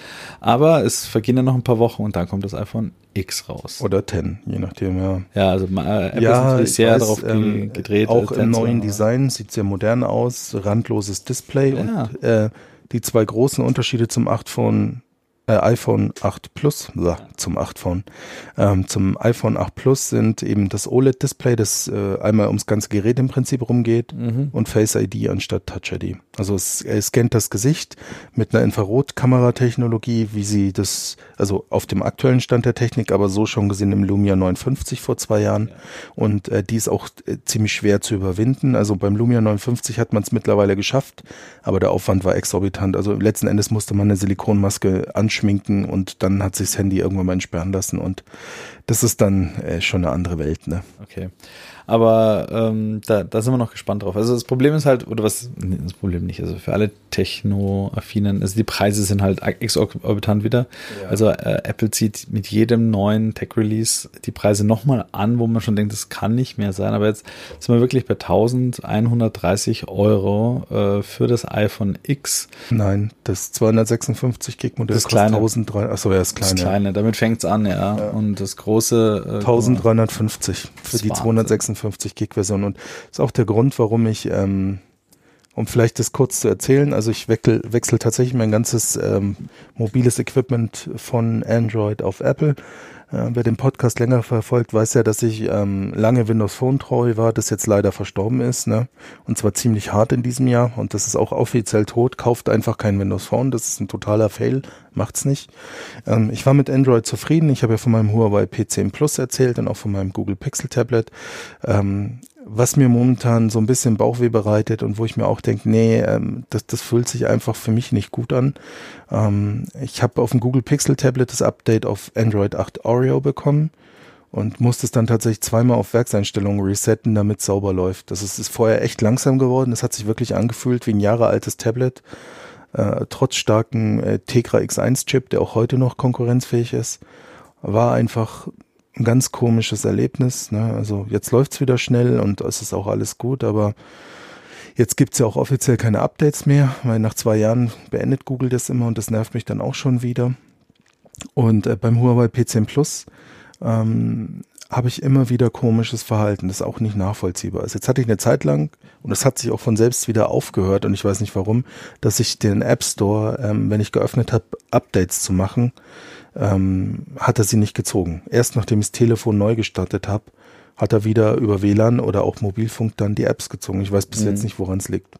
Aber es vergehen dann noch ein paar Wochen und dann kommt das iPhone X raus. Oder 10, je nachdem, ja. Ja, also äh, Apple ja, ist natürlich sehr weiß, darauf ähm, gedreht. Auch im neuen Design sieht sehr modern aus, randloses Display ja. und äh, die zwei großen Unterschiede zum 8 Phone äh, iPhone 8 Plus, so, zum 8 Phone, ähm, zum iPhone 8 Plus sind eben das OLED-Display, das äh, einmal ums ganze Gerät im Prinzip rumgeht mhm. und Face ID anstatt Touch ID. Also es, er scannt das Gesicht mit einer Infrarotkameratechnologie, wie sie das, also auf dem aktuellen Stand der Technik, aber so schon gesehen im Lumia 950 vor zwei Jahren. Ja. Und äh, die ist auch äh, ziemlich schwer zu überwinden. Also beim Lumia 950 hat man es mittlerweile geschafft, aber der Aufwand war exorbitant. Also letzten Endes musste man eine Silikonmaske anschauen schminken und dann hat sich das Handy irgendwann mal entsperren lassen und das ist dann äh, schon eine andere Welt, ne? Okay. Aber ähm, da, da sind wir noch gespannt drauf. Also das Problem ist halt, oder was, nee, das Problem nicht, also für alle Techno-Affinen, also die Preise sind halt exorbitant wieder. Ja. Also äh, Apple zieht mit jedem neuen Tech-Release die Preise nochmal an, wo man schon denkt, das kann nicht mehr sein. Aber jetzt sind wir wirklich bei 1130 Euro äh, für das iPhone X. Nein, das 256 Gig Modell das kleine. 1300, achso, ja, das kleine. Das kleine, damit fängt's an, ja. ja. Und das große. Äh, 1350 für die 256 56 Gig Version und ist auch der Grund, warum ich, ähm, um vielleicht das kurz zu erzählen, also ich wechsle, wechsle tatsächlich mein ganzes ähm, mobiles Equipment von Android auf Apple. Äh, wer den Podcast länger verfolgt, weiß ja, dass ich ähm, lange Windows Phone treu war, das jetzt leider verstorben ist, ne? Und zwar ziemlich hart in diesem Jahr und das ist auch offiziell tot. Kauft einfach kein Windows Phone, das ist ein totaler Fail, macht's nicht. Ähm, ich war mit Android zufrieden. Ich habe ja von meinem Huawei P10 Plus erzählt und auch von meinem Google Pixel Tablet. Ähm, was mir momentan so ein bisschen Bauchweh bereitet und wo ich mir auch denke, nee, ähm, das, das fühlt sich einfach für mich nicht gut an. Ähm, ich habe auf dem Google Pixel Tablet das Update auf Android 8 Oreo bekommen und musste es dann tatsächlich zweimal auf Werkseinstellungen resetten, damit es sauber läuft. Das ist, ist vorher echt langsam geworden. Das hat sich wirklich angefühlt wie ein Jahre altes Tablet. Äh, trotz starken äh, Tegra X1 Chip, der auch heute noch konkurrenzfähig ist, war einfach ein ganz komisches Erlebnis. Ne? Also jetzt läuft's wieder schnell und es ist auch alles gut, aber jetzt gibt's ja auch offiziell keine Updates mehr, weil nach zwei Jahren beendet Google das immer und das nervt mich dann auch schon wieder. Und äh, beim Huawei P10 Plus ähm, habe ich immer wieder komisches Verhalten, das auch nicht nachvollziehbar ist. Jetzt hatte ich eine Zeit lang, und das hat sich auch von selbst wieder aufgehört, und ich weiß nicht warum, dass ich den App Store, ähm, wenn ich geöffnet habe, Updates zu machen, ähm, hat er sie nicht gezogen. Erst nachdem ich das Telefon neu gestartet habe, hat er wieder über WLAN oder auch Mobilfunk dann die Apps gezogen. Ich weiß bis mhm. jetzt nicht, woran es liegt.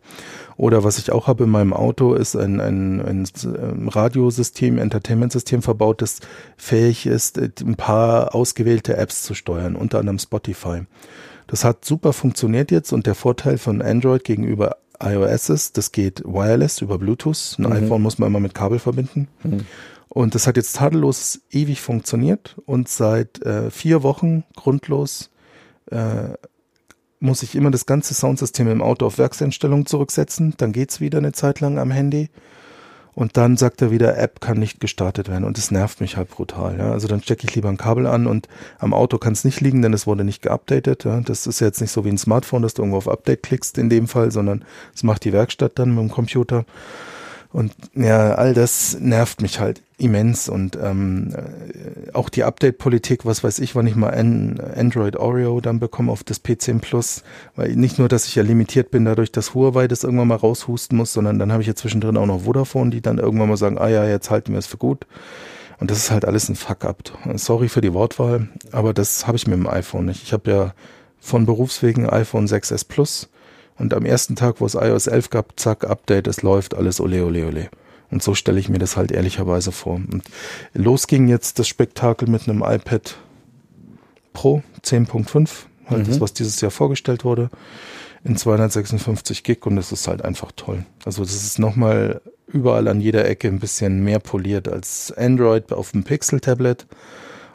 Oder was ich auch habe in meinem Auto, ist ein, ein, ein ähm, Radiosystem, Entertainment-System verbaut, das fähig ist, äh, ein paar ausgewählte Apps zu steuern, unter anderem Spotify. Das hat super funktioniert jetzt und der Vorteil von Android gegenüber iOS ist, das geht wireless über Bluetooth. Ein mhm. iPhone muss man immer mit Kabel verbinden. Mhm. Und das hat jetzt tadellos ewig funktioniert und seit äh, vier Wochen grundlos äh, muss ich immer das ganze Soundsystem im Auto auf Werkseinstellungen zurücksetzen. Dann geht's wieder eine Zeit lang am Handy. Und dann sagt er wieder, App kann nicht gestartet werden. Und das nervt mich halt brutal. Ja. Also dann stecke ich lieber ein Kabel an und am Auto kann es nicht liegen, denn es wurde nicht geupdatet. Ja. Das ist jetzt nicht so wie ein Smartphone, dass du irgendwo auf Update klickst in dem Fall, sondern es macht die Werkstatt dann mit dem Computer. Und ja, all das nervt mich halt immens und ähm, äh, auch die Update-Politik, was weiß ich, wann ich mal ein Android Oreo dann bekomme auf das P10 Plus, weil nicht nur, dass ich ja limitiert bin dadurch, dass Huawei das irgendwann mal raushusten muss, sondern dann habe ich ja zwischendrin auch noch Vodafone, die dann irgendwann mal sagen, ah ja, jetzt halten wir es für gut. Und das ist halt alles ein Fuck-up. Sorry für die Wortwahl, aber das habe ich mit dem iPhone nicht. Ich habe ja von Berufswegen iPhone 6s Plus und am ersten Tag, wo es iOS 11 gab, zack, Update, es läuft, alles ole, ole, ole. Und so stelle ich mir das halt ehrlicherweise vor. Und los ging jetzt das Spektakel mit einem iPad Pro 10.5, halt mhm. das, was dieses Jahr vorgestellt wurde, in 256 Gig und das ist halt einfach toll. Also das ist nochmal überall an jeder Ecke ein bisschen mehr poliert als Android auf dem Pixel-Tablet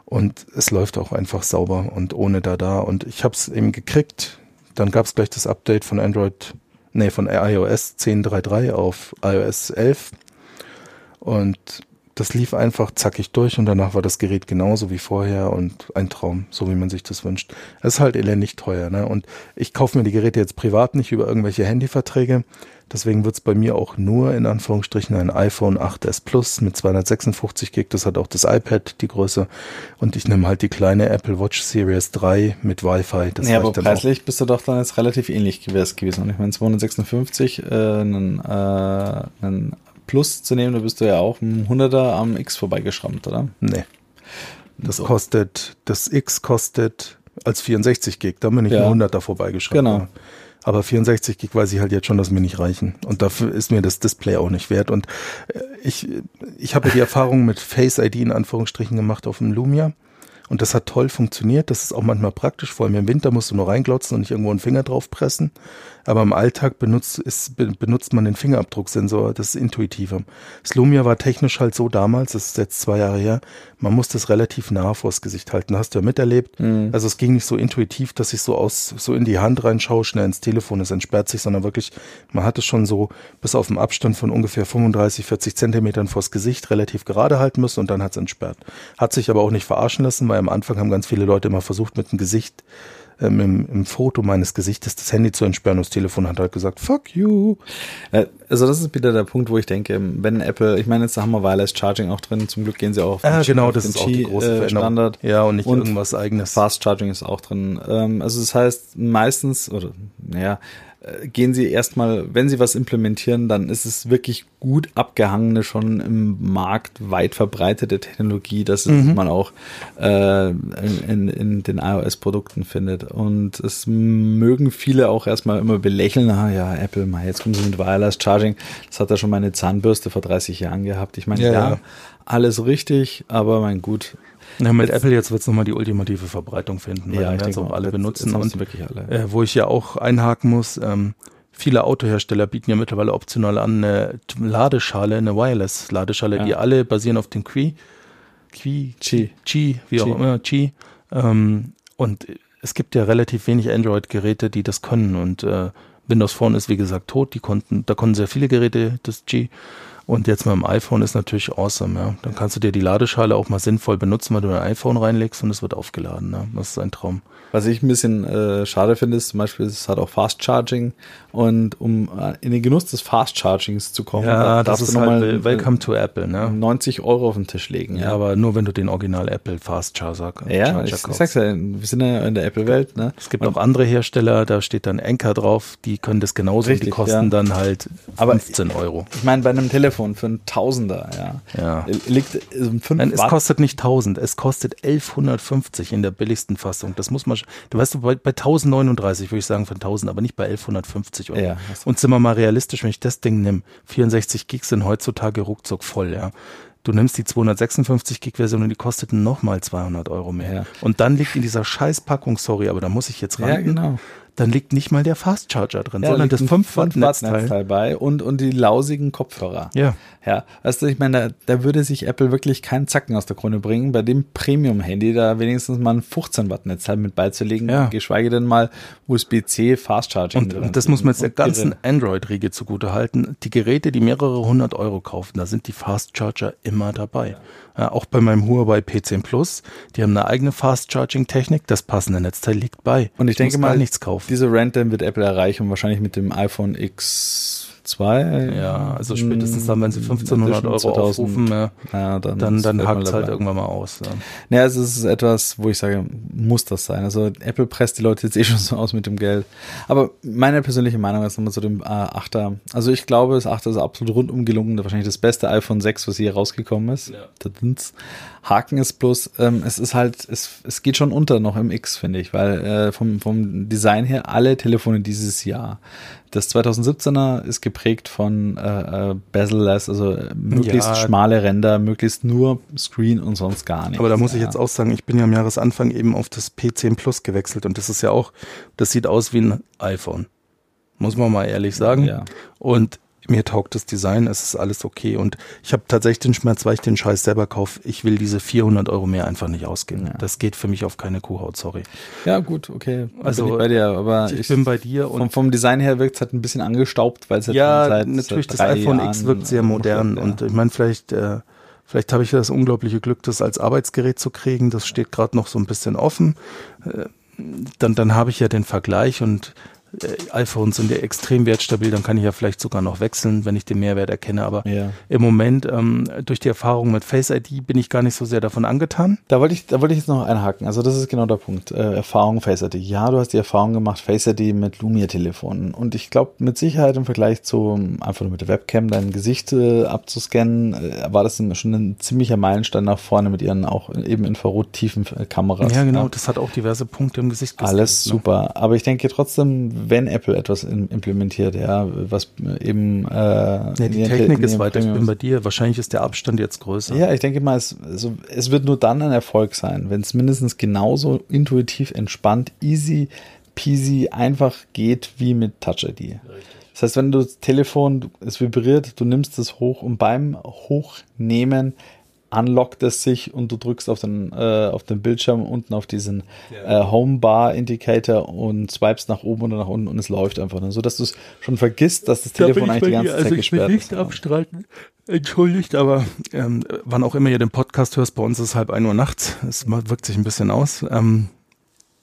und es läuft auch einfach sauber und ohne Dada und ich habe es eben gekriegt dann gab es gleich das Update von Android, nee, von iOS 10.3.3 auf iOS 11. Und das lief einfach zackig durch und danach war das Gerät genauso wie vorher und ein Traum, so wie man sich das wünscht. Es ist halt elendig teuer, ne? Und ich kaufe mir die Geräte jetzt privat nicht über irgendwelche Handyverträge. Deswegen wird es bei mir auch nur in Anführungsstrichen ein iPhone 8s Plus mit 256 Gig. Das hat auch das iPad, die Größe. Und ich nehme halt die kleine Apple Watch Series 3 mit Wi-Fi. Das ja, aber preislich auch. bist du doch dann jetzt relativ ähnlich gewesen. Und ich meine, 256, äh, einen, äh, einen Plus zu nehmen, da bist du ja auch ein 100er am X vorbeigeschrammt, oder? Nee. Das so. kostet, das X kostet als 64 Gig, da bin ich ja. ein 100er vorbeigeschrammt. Genau. Aber 64 Gig weiß ich halt jetzt schon, dass mir nicht reichen. Und dafür ist mir das Display auch nicht wert. Und äh, ich, ich habe die Erfahrung mit Face ID in Anführungsstrichen gemacht auf dem Lumia. Und das hat toll funktioniert. Das ist auch manchmal praktisch. Vor allem im Winter musst du nur reinglotzen und nicht irgendwo einen Finger drauf pressen. Aber im Alltag benutzt, ist, benutzt man den Fingerabdrucksensor. Das ist intuitiver. Das Lumia war technisch halt so damals, das ist jetzt zwei Jahre her, man muss das relativ nah vors Gesicht halten. hast du ja miterlebt. Mhm. Also es ging nicht so intuitiv, dass ich so aus, so in die Hand reinschaue, schnell ins Telefon, es entsperrt sich, sondern wirklich, man hat es schon so bis auf einen Abstand von ungefähr 35, 40 Zentimetern vors Gesicht relativ gerade halten müssen und dann hat es entsperrt. Hat sich aber auch nicht verarschen lassen, weil am Anfang haben ganz viele Leute immer versucht, mit dem Gesicht ähm, im, im Foto meines Gesichtes das Handy zu entsperren. Das Telefon hat halt gesagt, fuck you. Äh, also das ist wieder der Punkt, wo ich denke, wenn Apple, ich meine, jetzt haben wir Wireless Charging auch drin, zum Glück gehen sie auch auf ah, genau, das ist auch die große äh, Standard. Ja, und nicht und irgendwas eigenes. Fast Charging ist auch drin. Ähm, also das heißt, meistens, oder naja, gehen Sie erstmal, wenn Sie was implementieren, dann ist es wirklich gut abgehangene, schon im Markt weit verbreitete Technologie, dass mhm. man auch äh, in, in den iOS-Produkten findet. Und es mögen viele auch erstmal immer belächeln, ah ja, Apple, mal jetzt kommen sie mit Wireless Charging. Das hat ja schon meine Zahnbürste vor 30 Jahren gehabt. Ich meine, ja, ja, alles richtig, aber mein gut, ja, mit jetzt, Apple jetzt wird es nochmal die ultimative Verbreitung finden, weil ja, dann werden es auch alle benutzen. und alle. Äh, wo ich ja auch einhaken muss, ähm, viele Autohersteller bieten ja mittlerweile optional an eine Ladeschale, eine Wireless-Ladeschale, ja. die alle basieren auf dem Qi. Qi, Qi, Qi wie Qi. auch immer, Qi. Ähm, und es gibt ja relativ wenig Android-Geräte, die das können und äh, Windows Phone ist wie gesagt tot, die konnten, da konnten sehr viele Geräte das Qi und jetzt mit dem iPhone ist natürlich awesome, ja. Dann kannst du dir die Ladeschale auch mal sinnvoll benutzen, weil du ein iPhone reinlegst und es wird aufgeladen, ne? Das ist ein Traum. Was ich ein bisschen äh, schade finde, ist zum Beispiel, es hat auch Fast Charging und um äh, in den Genuss des Fast Chargings zu kommen, ja, da das ist halt Welcome to Apple, ne? 90 Euro auf den Tisch legen. Ja, ja aber nur wenn du den Original Apple Fast Charger Ja, Charger ich, ich sag's ja, wir sind ja in der Apple-Welt, ne? Es gibt und auch andere Hersteller, da steht dann Anker drauf, die können das genauso, richtig, die kosten ja. dann halt 15 aber Euro. Ich meine, bei einem Telefon für einen Tausender, ja. Ja. Liegt um 5 Nein, es kostet nicht 1000, es kostet 1150 in der billigsten Fassung. Das muss man, du weißt du, bei, bei 1039 würde ich sagen von 1000, aber nicht bei 1150 Euro. Ja, und sind wir mal realistisch, wenn ich das Ding nehme, 64 Gig sind heutzutage ruckzuck voll, ja. Du nimmst die 256 Gig Version und die kostet nochmal 200 Euro mehr. Ja. Und dann liegt in dieser Scheißpackung, sorry, aber da muss ich jetzt ran. Ja, genau dann liegt nicht mal der Fast Charger drin, ja, sondern das 5 Watt Netzteil bei und, und die lausigen Kopfhörer. Ja. Ja, weißt du, ich meine, da, da würde sich Apple wirklich keinen Zacken aus der Krone bringen, bei dem Premium-Handy da wenigstens mal ein 15 Watt Netzteil mit beizulegen, ja. geschweige denn mal USB-C Fast Charging. Und, und das muss man jetzt der ganzen Android-Riege zugute halten. Die Geräte, die mehrere hundert Euro kaufen, da sind die Fast Charger immer dabei. Ja. Ja, auch bei meinem Huawei P10 Plus, die haben eine eigene Fast Charging Technik, das passende Netzteil liegt bei. Und ich, ich denke mal, nichts kaufen. diese Rente wird Apple erreichen, wahrscheinlich mit dem iPhone X 2. Ja, also spätestens dann, wenn sie 1500 Euro 2000, aufrufen, ja, ja, dann, dann, dann hakt es halt irgendwann mal aus. Ja. ja, also es ist etwas, wo ich sage, muss das sein. Also Apple presst die Leute jetzt eh schon so aus mit dem Geld. Aber meine persönliche Meinung ist nochmal zu dem äh, 8er. Also ich glaube, das 8er ist absolut rundum gelungen. Wahrscheinlich das beste iPhone 6, was hier rausgekommen ist. Ja. Haken ist bloß, ähm, es ist halt, es, es geht schon unter noch im X, finde ich, weil äh, vom, vom Design her alle Telefone dieses Jahr. Das 2017er ist geprägt von äh, äh, bezel-less, also äh, möglichst ja. schmale Ränder, möglichst nur Screen und sonst gar nichts. Aber da muss ich jetzt auch sagen, ich bin ja am Jahresanfang eben auf das P10 Plus gewechselt und das ist ja auch, das sieht aus wie ein iPhone. Muss man mal ehrlich sagen. Ja. Und mir taugt das Design, es ist alles okay. Und ich habe tatsächlich den Schmerz, weil ich den Scheiß selber kaufe. Ich will diese 400 Euro mehr einfach nicht ausgeben. Ja. Das geht für mich auf keine Kuhhaut, sorry. Ja, gut, okay. Also bin ich bei dir, aber ich, ich bin bei dir. Und vom, vom Design her wirkt es halt ein bisschen angestaubt, weil es halt ja seit, natürlich seit das iPhone Jahren X wirkt sehr modern. Ja. Und ich meine, vielleicht äh, Vielleicht habe ich das unglaubliche Glück, das als Arbeitsgerät zu kriegen. Das steht gerade noch so ein bisschen offen. Äh, dann, dann habe ich ja den Vergleich und äh, iPhones sind ja extrem wertstabil, dann kann ich ja vielleicht sogar noch wechseln, wenn ich den Mehrwert erkenne. Aber ja. im Moment, ähm, durch die Erfahrung mit Face ID, bin ich gar nicht so sehr davon angetan. Da wollte ich, da wollte ich jetzt noch einhaken. Also das ist genau der Punkt. Äh, Erfahrung Face ID. Ja, du hast die Erfahrung gemacht, Face ID mit Lumia-Telefonen. Und ich glaube, mit Sicherheit im Vergleich zu ähm, einfach nur mit der Webcam dein Gesicht äh, abzuscannen, äh, war das schon ein ziemlicher Meilenstein nach vorne mit ihren auch eben infrarot-tiefen äh, Kameras. Ja, genau. Ja. Das hat auch diverse Punkte im Gesicht. Alles gesehen, super. Ne? Aber ich denke trotzdem, wenn Apple etwas implementiert, ja, was eben äh, ja, die Technik ist weiter. Ich bin bei dir. Wahrscheinlich ist der Abstand jetzt größer. Ja, ich denke mal, es, also, es wird nur dann ein Erfolg sein, wenn es mindestens genauso intuitiv, entspannt, easy peasy einfach geht wie mit Touch ID. Das heißt, wenn du das Telefon, es vibriert, du nimmst es hoch und beim Hochnehmen unlockt es sich und du drückst auf den, äh, auf den Bildschirm unten auf diesen ja. äh, Homebar Indicator und swipest nach oben oder nach unten und es läuft einfach, ne? so dass du es schon vergisst, dass das Telefon da eigentlich die ganze Zeit also ich will nicht abstreiten, entschuldigt, aber ähm, wann auch immer ihr den Podcast hörst, bei uns ist es halb ein Uhr nachts, es wirkt sich ein bisschen aus. Ähm,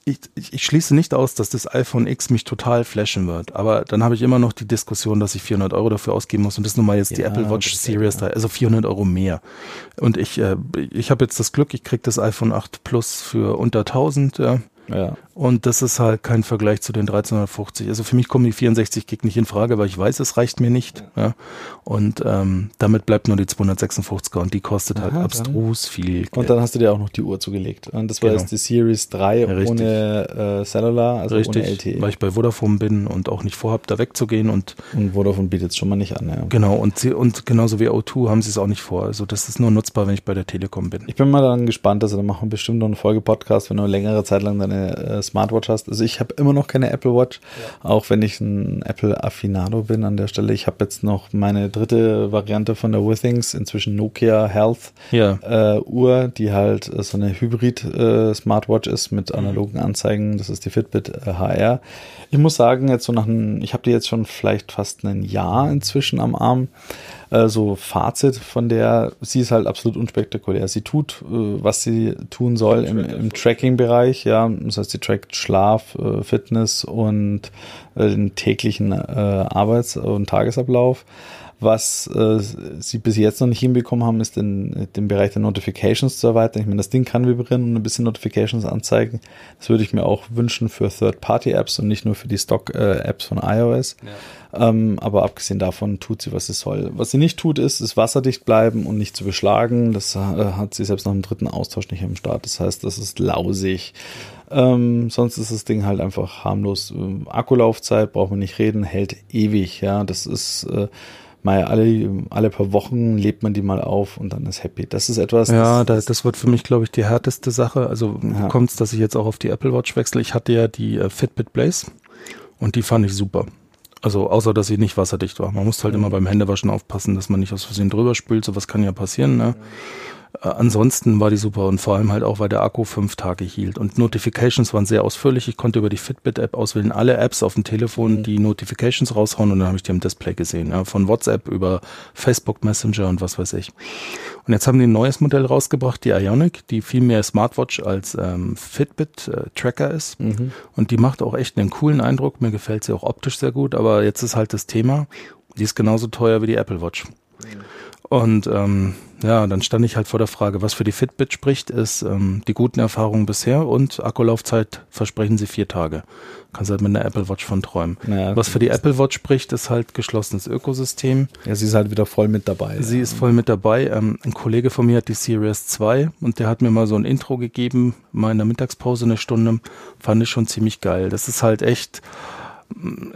ich, ich, ich, schließe nicht aus, dass das iPhone X mich total flashen wird. Aber dann habe ich immer noch die Diskussion, dass ich 400 Euro dafür ausgeben muss. Und das ist nun mal jetzt ja, die Apple Watch Series, ja. also 400 Euro mehr. Und ich, äh, ich habe jetzt das Glück, ich kriege das iPhone 8 Plus für unter 1000. Ja. Ja. Und das ist halt kein Vergleich zu den 1350. Also für mich kommen die 64 Gig nicht in Frage, weil ich weiß, es reicht mir nicht. Ja. Und ähm, damit bleibt nur die 256er und die kostet halt Aha, abstrus dann. viel Geld. Und dann hast du dir auch noch die Uhr zugelegt. Und das war genau. jetzt die Series 3 ja, ohne äh, Cellular, also richtig, ohne LTE. Weil ich bei Vodafone bin und auch nicht vorhabe, da wegzugehen. Und, und Vodafone bietet es schon mal nicht an. Ja. Genau, und, sie, und genauso wie O2 haben sie es auch nicht vor. Also das ist nur nutzbar, wenn ich bei der Telekom bin. Ich bin mal dann gespannt, also dann machen wir bestimmt noch eine Folge Podcast, wenn du längere Zeit lang deine äh, Smartwatch hast. Also ich habe immer noch keine Apple Watch, ja. auch wenn ich ein Apple Affinado bin an der Stelle. Ich habe jetzt noch meine dritte Variante von der Withings, inzwischen Nokia Health ja. äh, Uhr, die halt äh, so eine Hybrid äh, Smartwatch ist mit mhm. analogen Anzeigen. Das ist die Fitbit äh, HR. Ich muss sagen, jetzt so nach einem, ich habe die jetzt schon vielleicht fast ein Jahr inzwischen am Arm. Äh, so Fazit von der, sie ist halt absolut unspektakulär. Sie tut, äh, was sie tun soll im, im Tracking-Bereich, ja. Das heißt, sie trackt Schlaf, äh, Fitness und äh, den täglichen äh, Arbeits- und Tagesablauf. Was äh, sie bis jetzt noch nicht hinbekommen haben, ist den, den Bereich der Notifications zu erweitern. Ich meine, das Ding kann vibrieren und ein bisschen Notifications anzeigen. Das würde ich mir auch wünschen für Third-Party-Apps und nicht nur für die Stock-Apps von iOS. Ja. Ähm, aber abgesehen davon tut sie, was sie soll. Was sie nicht tut, ist, ist wasserdicht bleiben und nicht zu beschlagen. Das äh, hat sie selbst nach dem dritten Austausch nicht am Start. Das heißt, das ist lausig. Ähm, sonst ist das Ding halt einfach harmlos. Ähm, Akkulaufzeit braucht man nicht reden, hält ewig. Ja, das ist äh, mal alle, alle paar Wochen lebt man die mal auf und dann ist happy. Das ist etwas. Ja, das, das wird für mich, glaube ich, die härteste Sache. Also ja. kommt es, dass ich jetzt auch auf die Apple Watch wechsle. Ich hatte ja die äh, Fitbit Blaze und die fand ich super. Also außer, dass sie nicht wasserdicht war. Man muss halt mhm. immer beim Händewaschen aufpassen, dass man nicht aus Versehen drüber spült. Sowas kann ja passieren. Ne? Mhm. Äh, ansonsten war die super und vor allem halt auch, weil der Akku fünf Tage hielt. Und Notifications waren sehr ausführlich. Ich konnte über die Fitbit-App auswählen, alle Apps auf dem Telefon, mhm. die Notifications raushauen und dann habe ich die im Display gesehen. Ja, von WhatsApp über Facebook Messenger und was weiß ich. Und jetzt haben die ein neues Modell rausgebracht, die Ionic, die viel mehr Smartwatch als ähm, Fitbit-Tracker äh, ist. Mhm. Und die macht auch echt einen coolen Eindruck. Mir gefällt sie auch optisch sehr gut, aber jetzt ist halt das Thema, Die ist genauso teuer wie die Apple Watch. Und ähm, ja, dann stand ich halt vor der Frage, was für die Fitbit spricht, ist ähm, die guten Erfahrungen bisher und Akkulaufzeit versprechen sie vier Tage. Kannst halt mit einer Apple Watch von träumen. Naja, was für die Apple Watch spricht, ist halt geschlossenes Ökosystem. Ja, sie ist halt wieder voll mit dabei. Sie ja. ist voll mit dabei. Ähm, ein Kollege von mir hat die Series 2 und der hat mir mal so ein Intro gegeben, mal in der Mittagspause eine Stunde. Fand ich schon ziemlich geil. Das ist halt echt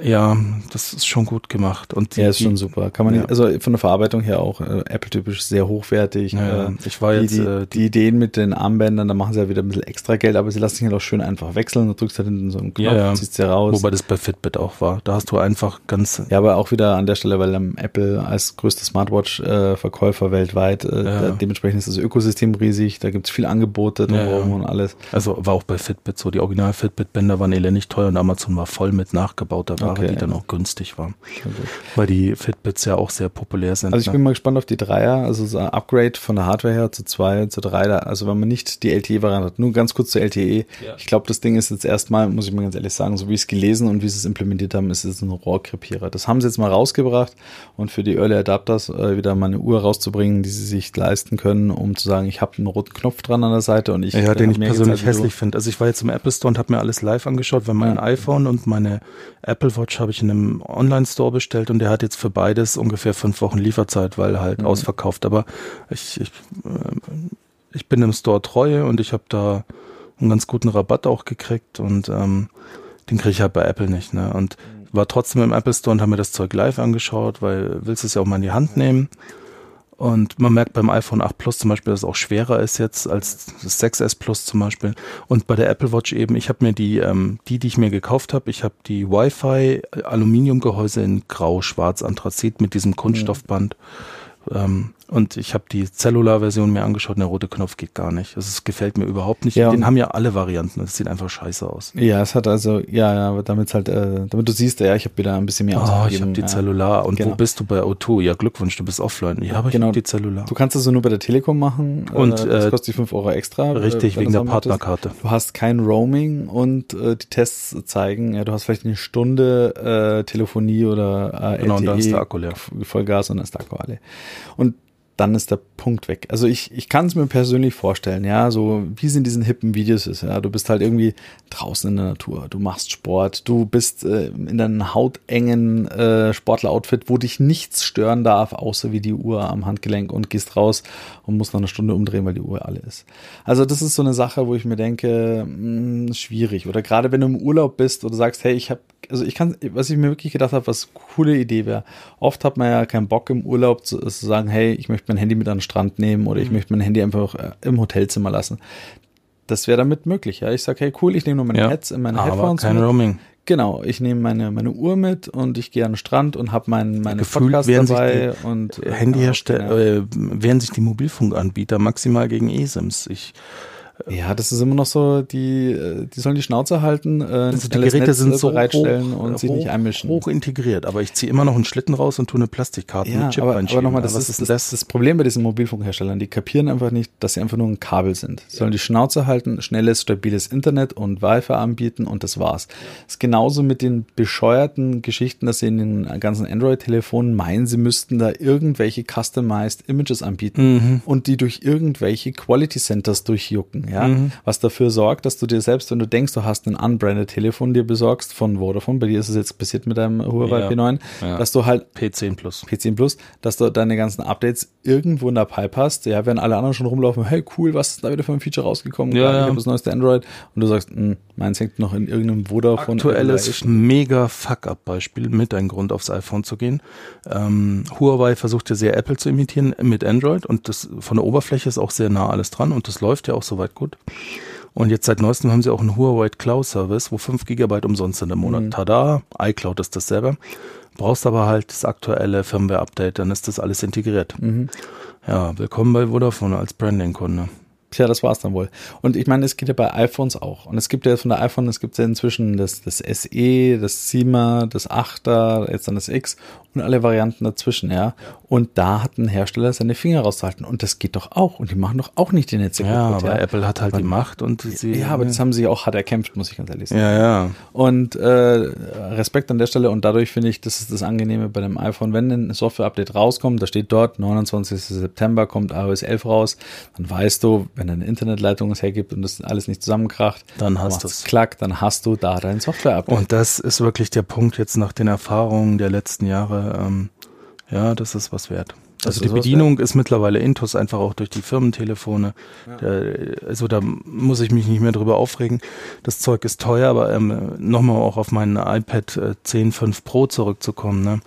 ja, das ist schon gut gemacht. Und die, ja, ist schon super. Kann man ja. also von der Verarbeitung her auch äh, Apple-typisch sehr hochwertig. Ja, äh, ich war jetzt die, äh, die, Ideen mit den Armbändern, da machen sie ja wieder ein bisschen extra Geld, aber sie lassen sich halt auch schön einfach wechseln. Du drückst halt hinten so einen Knopf, ja, ziehst sie raus. Wobei das bei Fitbit auch war. Da hast du einfach ganz. Ja, aber auch wieder an der Stelle, weil ähm, Apple als größter Smartwatch-Verkäufer äh, weltweit, äh, dementsprechend ist das Ökosystem riesig, da gibt es viel Angebote drumherum und alles. Also war auch bei Fitbit so. Die original Fitbit-Bänder waren elendig teuer und Amazon war voll mit nachgebaut nachgebauter Ware, okay, die dann auch günstig war. Okay. Weil die Fitbits ja auch sehr populär sind. Also ich ne? bin mal gespannt auf die Dreier, also so ein Upgrade von der Hardware her zu zwei, zu drei. Also wenn man nicht die LTE-Variante hat, nur ganz kurz zur LTE. Ja. Ich glaube, das Ding ist jetzt erstmal, muss ich mal ganz ehrlich sagen, so wie ich es gelesen und wie sie es implementiert haben, ist es ein Rohrkrepierer. Das haben sie jetzt mal rausgebracht und für die Early Adapters äh, wieder mal eine Uhr rauszubringen, die sie sich leisten können, um zu sagen, ich habe einen roten Knopf dran an der Seite und ich. Ja, den ich persönlich hässlich finde. Also ich war jetzt im Apple Store und habe mir alles live angeschaut, weil mein ja. iPhone und meine Apple Watch habe ich in einem Online-Store bestellt und der hat jetzt für beides ungefähr fünf Wochen Lieferzeit, weil halt mhm. ausverkauft. Aber ich, ich, äh, ich bin im Store treu und ich habe da einen ganz guten Rabatt auch gekriegt und ähm, den kriege ich halt bei Apple nicht. Ne? Und mhm. war trotzdem im Apple Store und habe mir das Zeug live angeschaut, weil willst es ja auch mal in die Hand nehmen. Und man merkt beim iPhone 8 Plus zum Beispiel, dass es auch schwerer ist jetzt als das 6S Plus zum Beispiel. Und bei der Apple Watch eben, ich habe mir die, ähm, die, die ich mir gekauft habe, ich habe die Wi-Fi Aluminiumgehäuse in Grau, Schwarz, Anthrazit mit diesem Kunststoffband. Ähm, und ich habe die Cellular-Version mir angeschaut und der rote Knopf geht gar nicht. Also es gefällt mir überhaupt nicht. Ja, Den haben ja alle Varianten. Das sieht einfach scheiße aus. Ja, es hat also, ja, ja, damit halt, äh, damit du siehst, ja, ich habe wieder ein bisschen mehr Oh, ich habe die ja. Cellular. Und genau. wo bist du bei O2? Ja, Glückwunsch, du bist offline. Ja, aber genau. ich habe die Cellular. Du kannst das so nur bei der Telekom machen. Und äh, das äh, kostet die 5 Euro extra. Richtig, wegen der Partnerkarte. Du hast kein Roaming und äh, die Tests zeigen, ja, du hast vielleicht eine Stunde äh, Telefonie oder äh, genau, LTE, und dann ist der Akku leer. Vollgas und dann ist der Akku alle. Und dann ist der Punkt weg. Also ich, ich kann es mir persönlich vorstellen, ja, so wie es in diesen hippen Videos ist, ja, du bist halt irgendwie draußen in der Natur, du machst Sport, du bist äh, in deinem hautengen äh, Sportler-Outfit, wo dich nichts stören darf, außer wie die Uhr am Handgelenk und gehst raus und musst noch eine Stunde umdrehen, weil die Uhr alle ist. Also das ist so eine Sache, wo ich mir denke, mh, hm, schwierig. Oder gerade wenn du im Urlaub bist oder sagst, hey, ich habe also ich kann, was ich mir wirklich gedacht habe, was coole Idee wäre. Oft hat man ja keinen Bock im Urlaub zu, zu, sagen, hey, ich möchte mein Handy mit an den Strand nehmen oder ich mhm. möchte mein Handy einfach äh, im Hotelzimmer lassen. Das wäre damit möglich. Ja, ich sage, hey, cool, ich nehme nur meine ja, Heads, meine aber Headphones. Kein mit. Roaming. Genau, ich nehme meine, meine Uhr mit und ich gehe an den Strand und habe mein, meine Gefühlt Podcast dabei die und Handyhersteller, genau. äh, werden sich die Mobilfunkanbieter maximal gegen ESIMs. Ich ja, das ist immer noch so, die, äh, die sollen die Schnauze halten, äh, also die Geräte Netz sind so bereitstellen hoch, und sich nicht einmischen. Hoch integriert, aber ich ziehe immer noch einen Schlitten raus und tue eine Plastikkarte ja, mit Chip aber, aber nochmal, das, ist, ist das, das Problem bei diesen Mobilfunkherstellern, die kapieren einfach nicht, dass sie einfach nur ein Kabel sind. Sie sollen die Schnauze halten, schnelles, stabiles Internet und Wi-Fi anbieten und das war's. Das ist genauso mit den bescheuerten Geschichten, dass sie in den ganzen Android-Telefonen meinen, sie müssten da irgendwelche customized Images anbieten mhm. und die durch irgendwelche Quality Centers durchjucken, ja, mhm. was da dafür sorgt, dass du dir selbst, wenn du denkst, du hast ein unbranded Telefon dir besorgst von Vodafone, bei dir ist es jetzt passiert mit deinem Huawei ja, P9, ja. dass du halt P10 Plus, P10 Plus, dass du deine ganzen Updates irgendwo in der Pipe hast, ja, wenn alle anderen schon rumlaufen, hey cool, was ist da wieder für ein Feature rausgekommen? Ja, ich habe das neueste Android und du sagst, hm, meins hängt noch in irgendeinem Vodafone. Aktuelles mega Fuck-up-Beispiel mit ein Grund aufs iPhone zu gehen. Ähm, Huawei versucht ja sehr Apple zu imitieren mit Android und das von der Oberfläche ist auch sehr nah alles dran und das läuft ja auch soweit gut. Und jetzt seit neuestem haben sie auch einen Huawei Cloud Service, wo 5 GB umsonst sind im Monat. Mhm. Tada, iCloud ist dasselbe. Brauchst aber halt das aktuelle Firmware-Update, dann ist das alles integriert. Mhm. Ja, willkommen bei Vodafone als Branding-Kunde. Tja, das war's dann wohl. Und ich meine, es geht ja bei iPhones auch. Und es gibt ja von der iPhone, es gibt ja inzwischen das, das SE, das 7er, das 8er, jetzt dann das X und alle Varianten dazwischen, ja. Und da hat ein Hersteller seine Finger rauszuhalten. Und das geht doch auch. Und die machen doch auch nicht die Netze ja, kaputt. Aber ja, Apple hat halt die Macht und sie. Ja, aber das haben sie auch hart erkämpft, muss ich ganz ehrlich sagen. Ja, ja. Und äh, Respekt an der Stelle. Und dadurch finde ich, das ist das Angenehme bei dem iPhone. Wenn ein Software-Update rauskommt, da steht dort, 29. September kommt iOS 11 raus, dann weißt du, wenn deine Internetleitung es hergibt und das alles nicht zusammenkracht, dann hast du es. Klack, dann hast du da dein Software-Update. Und das ist wirklich der Punkt jetzt nach den Erfahrungen der letzten Jahre ähm, ja, das ist was wert. Das also die Bedienung ist mittlerweile Intus einfach auch durch die Firmentelefone. Ja. Der, also da muss ich mich nicht mehr drüber aufregen. Das Zeug ist teuer, aber ähm, nochmal auch auf meinen iPad äh, 10.5 Pro zurückzukommen. Ne?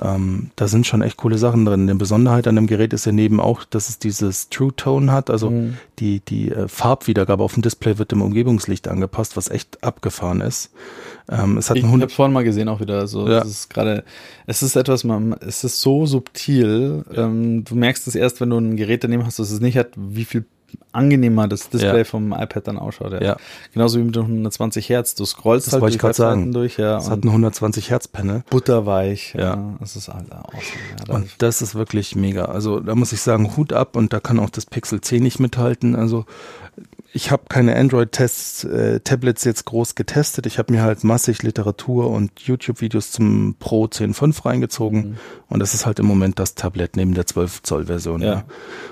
Ähm, da sind schon echt coole Sachen drin. Die Besonderheit an dem Gerät ist ja neben auch, dass es dieses True Tone hat, also mhm. die, die äh, Farbwiedergabe auf dem Display wird dem Umgebungslicht angepasst, was echt abgefahren ist. Ähm, es hat ich habe vorhin mal gesehen auch wieder, so ja. es ist gerade, es ist etwas, man, es ist so subtil. Ähm, du merkst es erst, wenn du ein Gerät daneben hast, dass es nicht hat, wie viel angenehmer das Display ja. vom iPad dann ausschaut. Ja. ja. Genauso wie mit 120 Hertz. Du scrollst das halt durch ich sagen. durch. Ja, es hat ein 120 Hertz Panel. Butterweich. Ja. ja. Das ist halt awesome. Und das ist wirklich mega. Also da muss ich sagen, Hut ab und da kann auch das Pixel 10 nicht mithalten. Also ich habe keine Android-Tests, äh, Tablets jetzt groß getestet. Ich habe mir halt massig Literatur und YouTube-Videos zum Pro 10.5 reingezogen. Mhm. Und das ist halt im Moment das Tablet neben der 12-Zoll-Version. Ja. ja.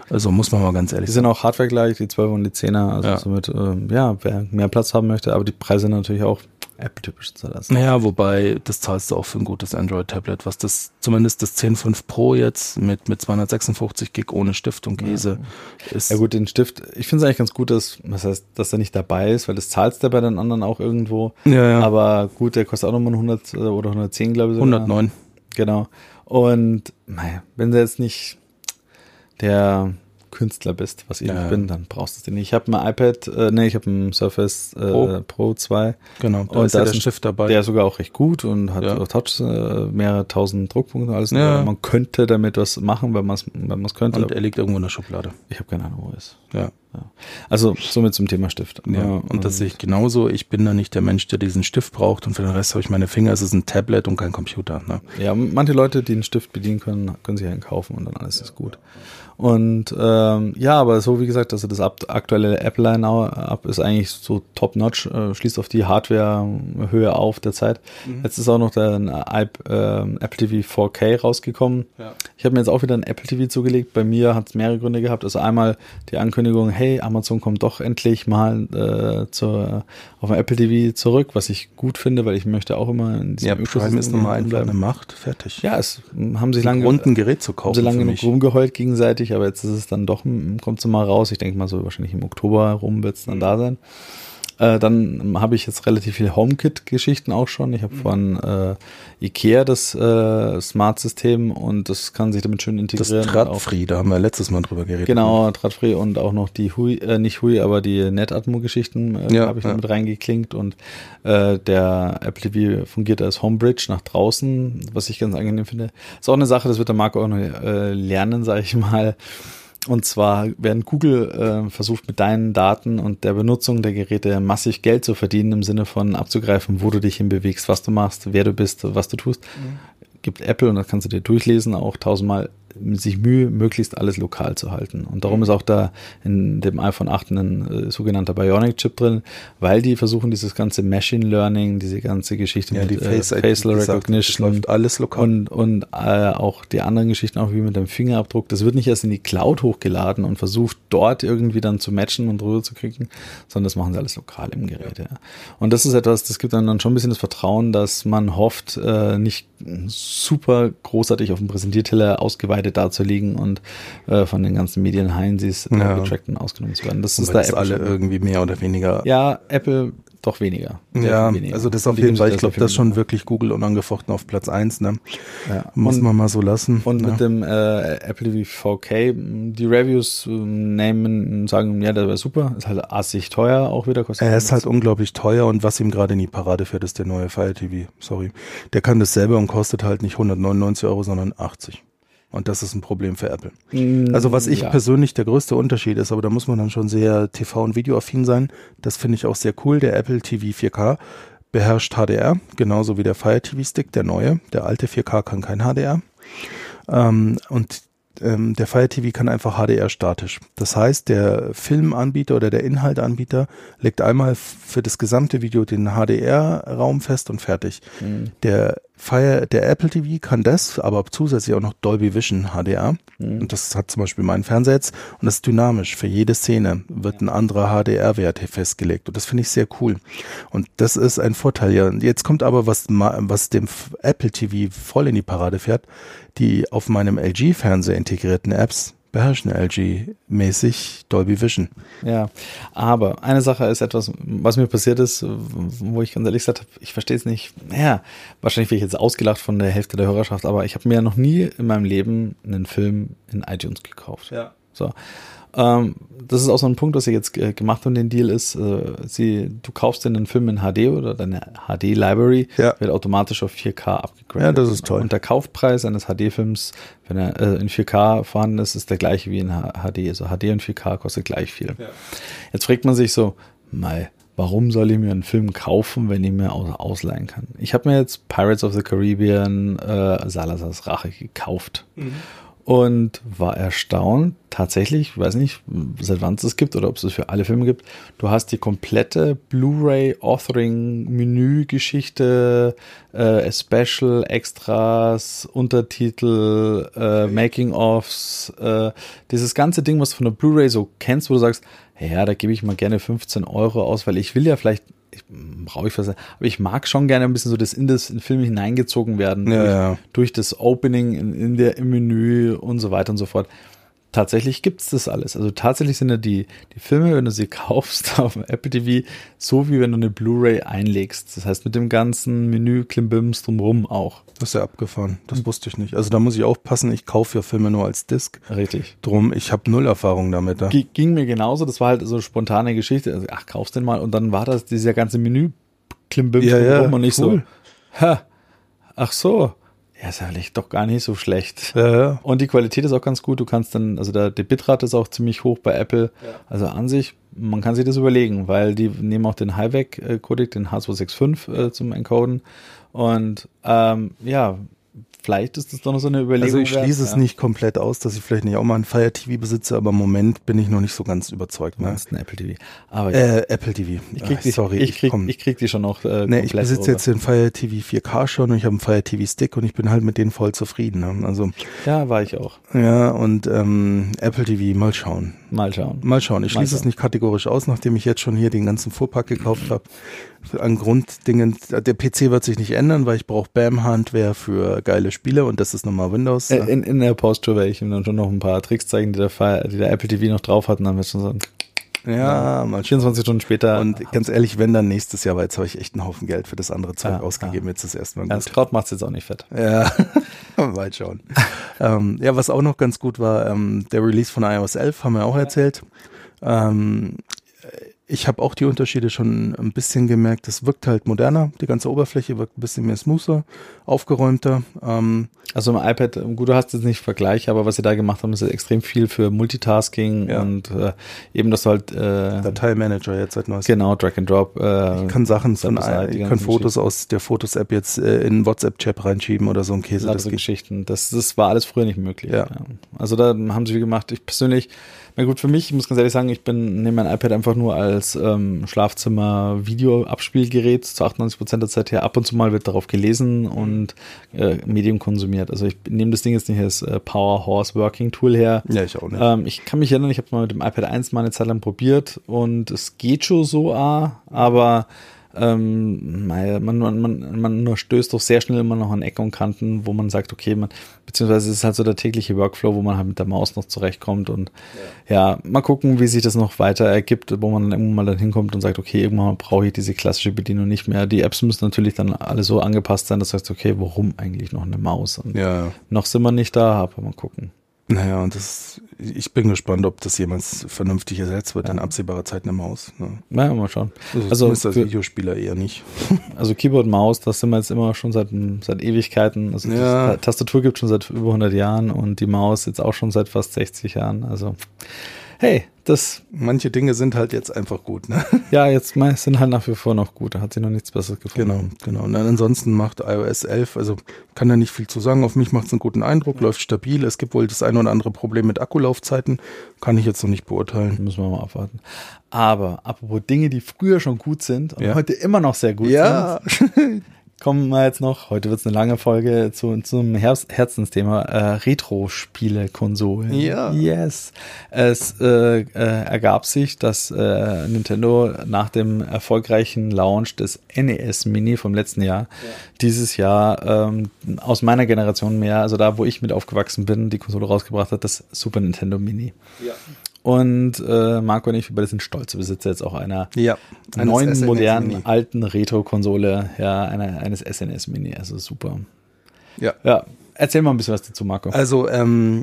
Also muss man mal ganz ehrlich die sagen. Die sind auch Hardware gleich, die 12 und die 10er. Also ja. somit, äh, ja, wer mehr Platz haben möchte. Aber die Preise natürlich auch Apple-typisch zu lassen. Naja, wobei, das zahlst du auch für ein gutes Android-Tablet, was das, zumindest das 10.5 Pro jetzt mit, mit 256 Gig ohne Stift und Käse ja. ist. Ja gut, den Stift, ich finde es eigentlich ganz gut, dass, das heißt, dass er nicht dabei ist, weil das zahlst du bei den anderen auch irgendwo. Ja, ja. Aber gut, der kostet auch nochmal 100 äh, oder 110, glaube ich. Sogar. 109. Genau. Und, naja, wenn sie jetzt nicht der Künstler bist, was ich ja. nicht bin, dann brauchst du es dir nicht. Ich habe ein iPad, äh, nee, ich habe ein Surface äh, Pro. Pro 2. Genau, da und ist da ist ein Stift dabei. Der ist sogar auch recht gut und hat ja. Touch, äh, mehrere tausend Druckpunkte und alles. Ja. Man könnte damit was machen, wenn man es wenn man's könnte. Und er liegt irgendwo in der Schublade. Ich habe keine Ahnung, wo er ist. Ja. Also somit zum Thema Stift. Ja, und das sehe ich genauso. Ich bin da nicht der Mensch, der diesen Stift braucht und für den Rest habe ich meine Finger. Es ist ein Tablet und kein Computer. Ne? Ja, manche Leute, die einen Stift bedienen können, können sich einen kaufen und dann alles ist gut. Und ähm, ja, aber so wie gesagt, also das aktuelle Apple-Line-Up ist eigentlich so top-notch, äh, schließt auf die Hardware-Höhe auf der Zeit. Mhm. Jetzt ist auch noch der äh, Apple TV 4K rausgekommen. Ja. Ich habe mir jetzt auch wieder ein Apple TV zugelegt. Bei mir hat es mehrere Gründe gehabt. Also einmal die Ankündigung, hey, Amazon kommt doch endlich mal äh, zur, auf ein Apple TV zurück, was ich gut finde, weil ich möchte auch immer in diesem Ja, Prime ist nochmal einfach eine Macht, fertig. Ja, es haben sich lange... Und ein Gerät zu kaufen Haben sie lange genug rumgeheult gegenseitig aber jetzt ist es dann doch, kommt es mal raus. Ich denke mal so wahrscheinlich im Oktober rum wird es dann da sein. Äh, dann habe ich jetzt relativ viele HomeKit-Geschichten auch schon. Ich habe mhm. von äh, Ikea das äh, Smart-System und das kann sich damit schön integrieren. Das Tradfree, da haben wir letztes Mal drüber geredet. Genau, Tradfree und auch noch die Hui, äh, nicht Hui, aber die NetAtmo-Geschichten äh, ja, habe ich ja. mit reingeklinkt und äh, der Apple TV fungiert als Homebridge nach draußen, was ich ganz angenehm finde. Ist auch eine Sache, das wird der Marco auch noch äh, lernen, sage ich mal und zwar, während Google äh, versucht mit deinen Daten und der Benutzung der Geräte massig Geld zu verdienen, im Sinne von abzugreifen, wo du dich hinbewegst, was du machst, wer du bist, was du tust, mhm. gibt Apple, und das kannst du dir durchlesen, auch tausendmal sich Mühe, möglichst alles lokal zu halten. Und darum ist auch da in dem iPhone 8 ein äh, sogenannter Bionic-Chip drin, weil die versuchen, dieses ganze Machine Learning, diese ganze Geschichte ja, mit die Face äh, Facial Recognition läuft alles lokal. Und, und äh, auch die anderen Geschichten, auch wie mit dem Fingerabdruck, das wird nicht erst in die Cloud hochgeladen und versucht, dort irgendwie dann zu matchen und rüber zu kriegen, sondern das machen sie alles lokal im Gerät. Ja. ja. Und das ist etwas, das gibt dann schon ein bisschen das Vertrauen, dass man hofft, äh, nicht super großartig auf dem Präsentierteller ausgeweitet Seite dazuliegen und äh, von den ganzen Medien Heinzis äh, ja. getrackt und ausgenommen zu werden. Das ist da Apple alle irgendwie mehr oder weniger. Ja, Apple doch weniger. Ja, weniger. also das auf jeden Fall, ich glaube, das ist schon wirklich Google unangefochten auf Platz eins. ne? Ja. Muss und, man mal so lassen. Und ja. mit dem äh, Apple TV 4K, die Reviews äh, nehmen, sagen, ja, das wäre super, ist halt assig teuer auch wieder. Kostet er ist halt unglaublich teuer und was ihm gerade in die Parade fährt, ist der neue Fire TV, sorry. Der kann das selber und kostet halt nicht 199 Euro, sondern 80. Und das ist ein Problem für Apple. Mm, also was ich ja. persönlich der größte Unterschied ist, aber da muss man dann schon sehr TV- und Videoaffin sein. Das finde ich auch sehr cool. Der Apple TV 4K beherrscht HDR, genauso wie der Fire TV Stick, der neue. Der alte 4K kann kein HDR. Ähm, und ähm, der Fire TV kann einfach HDR statisch. Das heißt, der Filmanbieter oder der Inhaltanbieter legt einmal für das gesamte Video den HDR-Raum fest und fertig. Mhm. Der Fire, der Apple TV kann das, aber zusätzlich auch noch Dolby Vision HDR. Mhm. Und das hat zum Beispiel mein Fernseher jetzt. Und das ist dynamisch. Für jede Szene wird ein anderer HDR-Wert festgelegt. Und das finde ich sehr cool. Und das ist ein Vorteil. Ja, jetzt kommt aber was, was dem Apple TV voll in die Parade fährt. Die auf meinem LG-Fernseher integrierten Apps beherrschen LG-mäßig Dolby Vision. Ja, aber eine Sache ist etwas, was mir passiert ist, wo ich ganz ehrlich gesagt habe, ich verstehe es nicht. Ja, wahrscheinlich werde ich jetzt ausgelacht von der Hälfte der Hörerschaft, aber ich habe mir noch nie in meinem Leben einen Film in iTunes gekauft. Ja. So. Ähm, das ist auch so ein Punkt, was sie jetzt äh, gemacht haben, den Deal ist, äh, sie, du kaufst dir einen Film in HD oder deine HD-Library, ja. wird automatisch auf 4K abgegradet. Ja, das ist toll. Und der Kaufpreis eines HD-Films, wenn er äh, in 4K vorhanden ist, ist der gleiche wie in HD. Also HD und 4K kostet gleich viel. Ja. Jetzt fragt man sich so, mei, warum soll ich mir einen Film kaufen, wenn ich mir ausleihen kann? Ich habe mir jetzt Pirates of the Caribbean äh, Salazar's Rache gekauft. Mhm und war erstaunt, tatsächlich, ich weiß nicht, seit wann es das gibt oder ob es das für alle Filme gibt. Du hast die komplette Blu-ray Authoring Menü Geschichte, äh, Special Extras, Untertitel, äh, Making ofs, äh, dieses ganze Ding, was du von der Blu-ray so kennst, wo du sagst, ja, da gebe ich mal gerne 15 Euro aus, weil ich will ja vielleicht ich brauche ich was, aber ich mag schon gerne ein bisschen so das in das in Film hineingezogen werden ja, durch, ja. durch, das Opening in, in der im Menü und so weiter und so fort tatsächlich gibt es das alles. Also tatsächlich sind ja die, die Filme, wenn du sie <laughs> kaufst auf Apple TV, so wie wenn du eine Blu-ray einlegst. Das heißt mit dem ganzen Menü Klimbims drumrum auch. Das ist ja abgefahren. Das wusste ich nicht. Also da muss ich aufpassen, ich kaufe ja Filme nur als Disc. Richtig. Drum, ich habe null Erfahrung damit. Da. Ging mir genauso. Das war halt so eine spontane Geschichte. Also, ach, kaufst den mal. Und dann war das dieser ganze Menü Klimbims ja, drumrum ja, und nicht cool. so. Ha, ach so ja, ist eigentlich doch gar nicht so schlecht. Ja, ja. Und die Qualität ist auch ganz gut. Du kannst dann, also der, die Bitrate ist auch ziemlich hoch bei Apple. Ja. Also an sich, man kann sich das überlegen, weil die nehmen auch den Highweg-Codec, den H265 äh, zum Encoden. Und ähm, ja, vielleicht ist das doch noch so eine Überlegung. Also ich schließe wert, es ja. nicht komplett aus, dass ich vielleicht nicht auch mal ein Fire TV besitze, aber im Moment bin ich noch nicht so ganz überzeugt. Ne? Das ist ein Apple TV. Aber äh, Apple TV. Ich krieg, Ach, die, sorry, ich, krieg, ich, ich krieg die schon noch. Äh, nee, ich besitze rüber. jetzt den Fire TV 4K schon und ich habe einen Fire TV Stick und ich bin halt mit denen voll zufrieden. Ne? Also ja, war ich auch. Ja und ähm, Apple TV mal schauen. Mal schauen. Mal schauen. Ich schließe es nicht kategorisch aus, nachdem ich jetzt schon hier den ganzen Fuhrpark gekauft habe an Grunddingen, der PC wird sich nicht ändern, weil ich brauche BAM-Hardware für geile Spiele und das ist nochmal Windows. Äh, in, in der Post-Tour werde ich ihm dann schon noch ein paar Tricks zeigen, die der, die der Apple TV noch drauf hat und dann wird schon so ja, mal 24 Stunden später. Und ganz ehrlich, wenn dann nächstes Jahr, weil jetzt habe ich echt einen Haufen Geld für das andere Zeug ja, ausgegeben, ja. jetzt das erste Mal gut. Ja, das Kraut macht es jetzt auch nicht fett. Ja, <laughs> mal schauen. ähm, ja, was auch noch ganz gut war, ähm, der Release von iOS 11, haben wir auch erzählt. Ähm, ich habe auch die Unterschiede schon ein bisschen gemerkt. Es wirkt halt moderner. Die ganze Oberfläche wirkt ein bisschen mehr smoother, aufgeräumter. Ähm also im iPad, gut, du hast jetzt nicht Vergleich, aber was sie da gemacht haben, ist extrem viel für Multitasking ja. und äh, eben das halt äh, Dateimanager jetzt seit neuestem. Genau, Drag and Drop. Äh, ich kann Sachen von, ich kann Fotos aus der Fotos-App jetzt äh, in WhatsApp-Chat reinschieben oder so ein Käse. Das Geschichten. Das, das war alles früher nicht möglich. Ja. ja. Also da haben sie viel gemacht. Ich persönlich na gut, für mich, ich muss ganz ehrlich sagen, ich bin nehme mein iPad einfach nur als ähm, Schlafzimmer-Video-Abspielgerät zu 98 Prozent der Zeit her. Ab und zu mal wird darauf gelesen und äh, Medium konsumiert. Also ich nehme das Ding jetzt nicht als äh, Power Horse Working Tool her. Ja, ich auch nicht. Ähm, ich kann mich erinnern, ich habe mal mit dem iPad 1 mal eine Zeit lang probiert und es geht schon so, ah, aber ähm, man, man, man, man nur stößt doch sehr schnell immer noch an Ecken und Kanten, wo man sagt, okay, man, beziehungsweise es ist halt so der tägliche Workflow, wo man halt mit der Maus noch zurechtkommt und ja, ja mal gucken, wie sich das noch weiter ergibt, wo man dann irgendwann mal dann hinkommt und sagt, okay, irgendwann brauche ich diese klassische Bedienung nicht mehr. Die Apps müssen natürlich dann alle so angepasst sein, das heißt, okay, warum eigentlich noch eine Maus? Und ja. noch sind wir nicht da, aber mal gucken. Naja, und das, ich bin gespannt, ob das jemals vernünftig ersetzt wird ja. in absehbarer Zeit eine Maus. Ne? Ja, mal schauen. Also, also ist als Videospieler eher nicht. <laughs> Also Keyboard, Maus, das sind wir jetzt immer schon seit, seit Ewigkeiten. Also ja. Tastatur gibt es schon seit über 100 Jahren und die Maus jetzt auch schon seit fast 60 Jahren. Also hey, das. Manche Dinge sind halt jetzt einfach gut, ne? <laughs> Ja, jetzt sind halt nach wie vor noch gut. Da hat sie noch nichts Besseres gefunden. Genau, genau. Und ansonsten macht iOS 11, also kann da nicht viel zu sagen. Auf mich macht es einen guten Eindruck, läuft stabil. Es gibt wohl das ein oder andere Problem mit Akkulaufzeiten. Kann ich jetzt noch nicht beurteilen. Müssen wir mal abwarten. Aber apropos Dinge, die früher schon gut sind und ja. heute immer noch sehr gut ja. sind. <laughs> kommen wir jetzt noch, heute wird es eine lange Folge zu, zum Herz Herzensthema, äh, Retro-Spiele-Konsolen. Ja. Yes. Es äh, äh, ergab sich, dass äh, Nintendo nach dem erfolgreichen Launch des NES Mini vom letzten Jahr ja. dieses Jahr ähm, aus meiner Generation mehr, also da, wo ich mit aufgewachsen bin, die Konsole rausgebracht hat, das Super Nintendo Mini. Ja. Und äh, Marco und ich, wir beide sind stolze Besitzer jetzt auch einer ja, neuen, SNS modernen, Mini. alten Retro-Konsole, ja, einer, eines SNS Mini. Also super. Ja. Ja. Erzähl mal ein bisschen was dazu, Marco. Also ähm,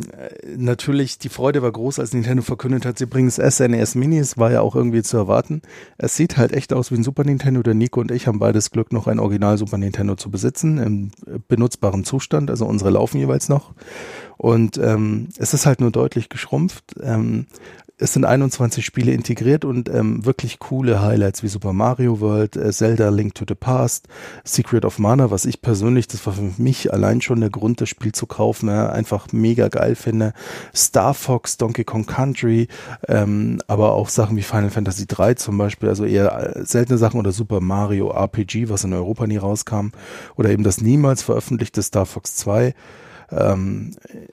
natürlich, die Freude war groß, als Nintendo verkündet hat, sie bringen das SNES Mini. Es war ja auch irgendwie zu erwarten. Es sieht halt echt aus wie ein Super Nintendo. Der Nico und ich haben beides Glück, noch ein Original Super Nintendo zu besitzen, im benutzbaren Zustand. Also unsere laufen jeweils noch. Und ähm, es ist halt nur deutlich geschrumpft. Ähm, es sind 21 Spiele integriert und ähm, wirklich coole Highlights wie Super Mario World, äh, Zelda Link to the Past, Secret of Mana, was ich persönlich, das war für mich allein schon der Grund, das Spiel zu kaufen, ja, einfach mega geil finde. Star Fox, Donkey Kong Country, ähm, aber auch Sachen wie Final Fantasy 3 zum Beispiel, also eher äh, seltene Sachen oder Super Mario RPG, was in Europa nie rauskam, oder eben das niemals veröffentlichte Star Fox 2. Ähm,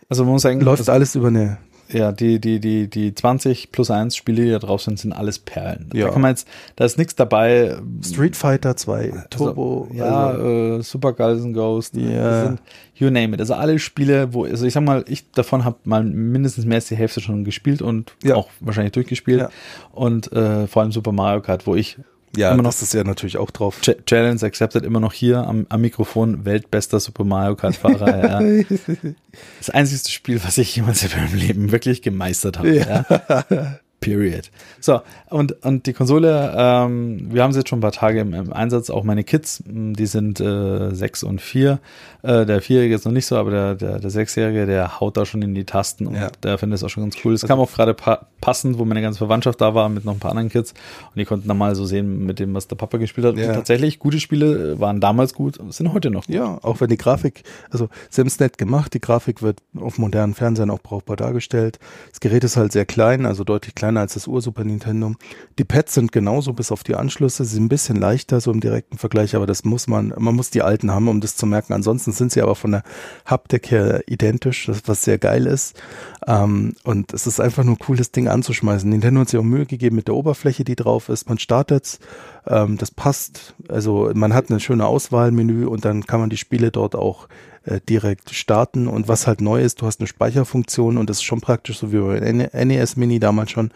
also man muss sagen, läuft alles über eine ja, die, die, die, die 20 plus 1 Spiele, die da drauf sind, sind alles Perlen. Ja. Da kann man jetzt, da ist nichts dabei. Street Fighter 2, also, Turbo. Also, ja, also. äh, Super Guys and Ghost. Ja. Sind, you name it. Also alle Spiele, wo, also ich sag mal, ich davon habe mal mindestens mehr als die Hälfte schon gespielt und ja. auch wahrscheinlich durchgespielt. Ja. Und äh, vor allem Super Mario Kart, wo ich ja, immer noch, das ist ja natürlich auch drauf. Ch Challenge accepted immer noch hier am, am Mikrofon, weltbester Super Mario Kart Fahrer. ja. <laughs> Das einzige Spiel, was ich jemals in meinem Leben wirklich gemeistert habe. Ja. ja. Period. So, und, und die Konsole, ähm, wir haben sie jetzt schon ein paar Tage im, im Einsatz, auch meine Kids, die sind äh, sechs und vier. Äh, der Vierjährige ist noch nicht so, aber der, der, der Sechsjährige, der haut da schon in die Tasten und ja. der findet es auch schon ganz cool. Es also, kam auch gerade pa passend, wo meine ganze Verwandtschaft da war mit noch ein paar anderen Kids und die konnten dann mal so sehen mit dem, was der Papa gespielt hat. Ja. Und tatsächlich, gute Spiele waren damals gut, sind heute noch gut. Ja, auch wenn die Grafik, also sie haben es nett gemacht, die Grafik wird auf modernen Fernsehern auch brauchbar dargestellt. Das Gerät ist halt sehr klein, also deutlich kleiner kleiner als das Ur-Super Nintendo. Die Pads sind genauso bis auf die Anschlüsse. Sie sind ein bisschen leichter so im direkten Vergleich, aber das muss man, man muss die alten haben, um das zu merken. Ansonsten sind sie aber von der Haptik her identisch, was sehr geil ist. Ähm, und es ist einfach nur cool, das Ding anzuschmeißen. Nintendo hat sich auch Mühe gegeben mit der Oberfläche, die drauf ist. Man startet ähm, das passt. Also man hat eine schöne Auswahlmenü und dann kann man die Spiele dort auch äh, direkt starten. Und was halt neu ist, du hast eine Speicherfunktion und das ist schon praktisch, so wie bei NES Mini damals schon.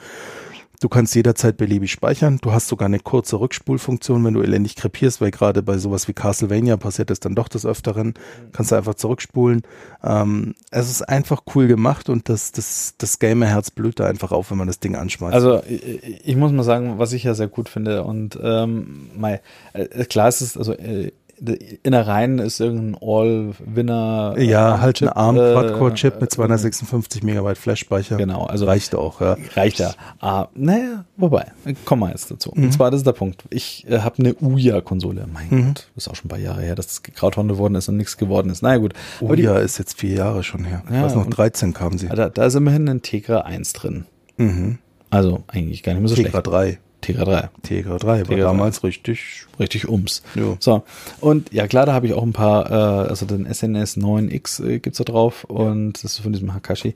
Du kannst jederzeit beliebig speichern. Du hast sogar eine kurze Rückspulfunktion, wenn du elendig krepierst, weil gerade bei sowas wie Castlevania passiert das dann doch des Öfteren. Kannst du einfach zurückspulen. Ähm, es ist einfach cool gemacht und das, das, das Gamer-Herz blüht da einfach auf, wenn man das Ding anschmeißt. Also ich, ich muss mal sagen, was ich ja sehr gut finde und ähm, mein, äh, klar ist es, also äh, Innereien ist irgendein All-Winner. Ja, halt ein ARM-Quad-Core-Chip äh, mit 256 Megabyte Flash-Speicher. Genau, also reicht auch. Ja. Reicht ja. Ah, naja, wobei, kommen wir jetzt dazu. Mhm. Und zwar, das ist der Punkt. Ich äh, habe eine Uya-Konsole. Mein mhm. Gott, ist auch schon ein paar Jahre her, dass das gekrauthonde worden ist und nichts geworden ist. Naja, gut. Uya ist jetzt vier Jahre schon her. Ja, ich weiß noch, 13 kamen sie. Da, da ist immerhin ein Tegra 1 drin. Mhm. Also eigentlich gar nicht mehr so Tegra schlecht. Tegra 3. Tegra 3. Tegra 3 war Tegra damals richtig, richtig ums. Jo. So. Und ja, klar, da habe ich auch ein paar, äh, also den SNS 9X äh, gibt's da drauf und das ist von diesem Hakashi.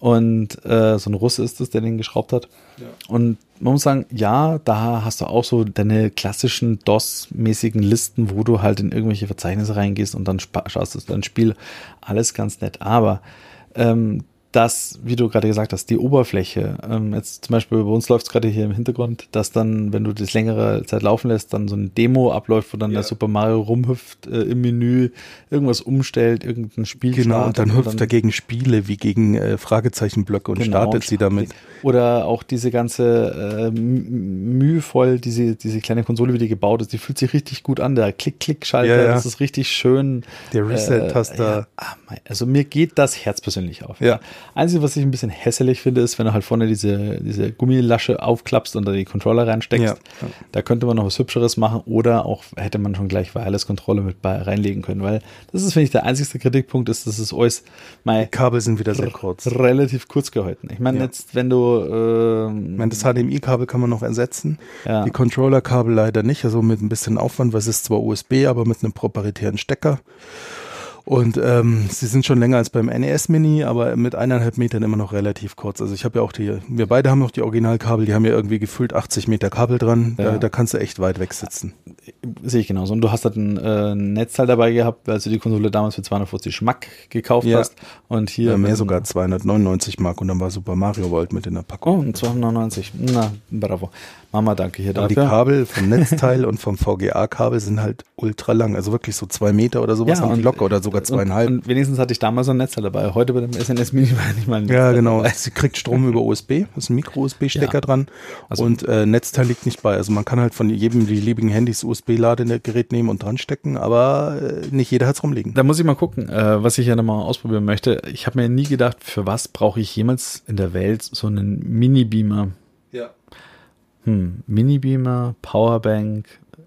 Und äh, so ein Russe ist das, der den geschraubt hat. Ja. Und man muss sagen, ja, da hast du auch so deine klassischen DOS-mäßigen Listen, wo du halt in irgendwelche Verzeichnisse reingehst und dann schaust du dein Spiel. Alles ganz nett. Aber ähm, dass, wie du gerade gesagt hast, die Oberfläche, ähm, jetzt zum Beispiel bei uns läuft es gerade hier im Hintergrund, dass dann, wenn du das längere Zeit laufen lässt, dann so eine Demo abläuft, wo dann ja. der Super Mario rumhüpft äh, im Menü, irgendwas umstellt, irgendein Spiel Genau, und dann hüpft und dann, er gegen Spiele wie gegen äh, Fragezeichenblöcke und genau, startet sie damit. Oder auch diese ganze äh, mühevoll, diese, diese kleine Konsole, wie die gebaut ist, die fühlt sich richtig gut an. Der Klick-Klick-Schalter, ja, ja. das ist richtig schön. Der Reset-Taster. Äh, ah, also mir geht das Herz persönlich auf. Ja. Einzige, was ich ein bisschen hässlich finde, ist, wenn du halt vorne diese, diese Gummilasche aufklappst und da die Controller reinsteckst. Ja. Da könnte man noch was Hübscheres machen oder auch hätte man schon gleich Wireless-Kontrolle mit reinlegen können, weil das ist, finde ich, der einzigste Kritikpunkt ist, dass es alles die Kabel sind wieder sehr kurz. Relativ kurz gehalten. Ich meine, ja. jetzt, wenn du äh, ich meine, das HDMI-Kabel kann man noch ersetzen. Die Controller-Kabel leider nicht, also mit ein bisschen Aufwand, weil es ist zwar USB, aber mit einem proprietären Stecker. Und ähm, sie sind schon länger als beim NES Mini, aber mit eineinhalb Metern immer noch relativ kurz. Also ich habe ja auch die, wir beide haben noch die Originalkabel, die haben ja irgendwie gefühlt 80 Meter Kabel dran. Ja. Da, da, kannst du echt weit weg sitzen. Sehe ich genauso. Und du hast halt ein äh, Netzteil dabei gehabt, als du die Konsole damals für 250 Schmack gekauft ja. hast. Und hier. Ja, mehr sogar 299 Mark und dann war Super Mario World mit in der Packung. Oh, 299. Na, bravo. Mama, danke hier dafür. die Kabel vom Netzteil und vom VGA-Kabel sind halt ultra lang. Also wirklich so zwei Meter oder sowas ja, haben die locker oder sogar zweieinhalb. Und, und, wenigstens hatte ich damals so ein Netzteil dabei. Heute bei dem SNS Mini war nicht mal ein Netzteil Ja, genau. Dabei. Sie kriegt Strom über USB. Ist ein Micro-USB-Stecker ja. dran. Also, und äh, Netzteil liegt nicht bei. Also man kann halt von jedem beliebigen Handys USB-Ladegerät nehmen und dran stecken, aber äh, nicht jeder hat es rumliegen. Da muss ich mal gucken, äh, was ich ja nochmal ausprobieren möchte. Ich habe mir nie gedacht, für was brauche ich jemals in der Welt so einen Mini-Beamer? Ja. Hm, Mini-Beamer, Powerbank,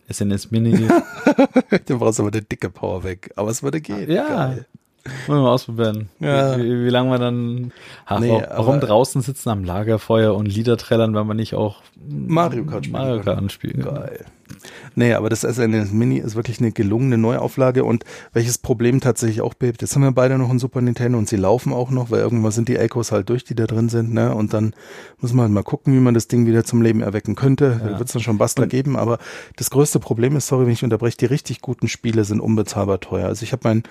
SNS Mini. <laughs> du brauchst aber eine dicke Powerbank, aber es würde gehen. Ja. Geil. Wollen wir mal ausprobieren. Ja. Wie, wie, wie lange wir dann ach, nee, warum draußen sitzen am Lagerfeuer und Lieder trällern, wenn man nicht auch Mario Kart spielen Mario Kart spielen kann. Geil. Nee, aber das SNES Mini ist wirklich eine gelungene Neuauflage und welches Problem tatsächlich auch bebt. Jetzt haben wir beide noch ein Super Nintendo und sie laufen auch noch, weil irgendwann sind die Echos halt durch, die da drin sind, ne? Und dann muss man halt mal gucken, wie man das Ding wieder zum Leben erwecken könnte. Ja. Da wird es dann schon Bastler und geben, aber das größte Problem ist, sorry, wenn ich unterbreche, die richtig guten Spiele sind unbezahlbar teuer. Also ich habe mein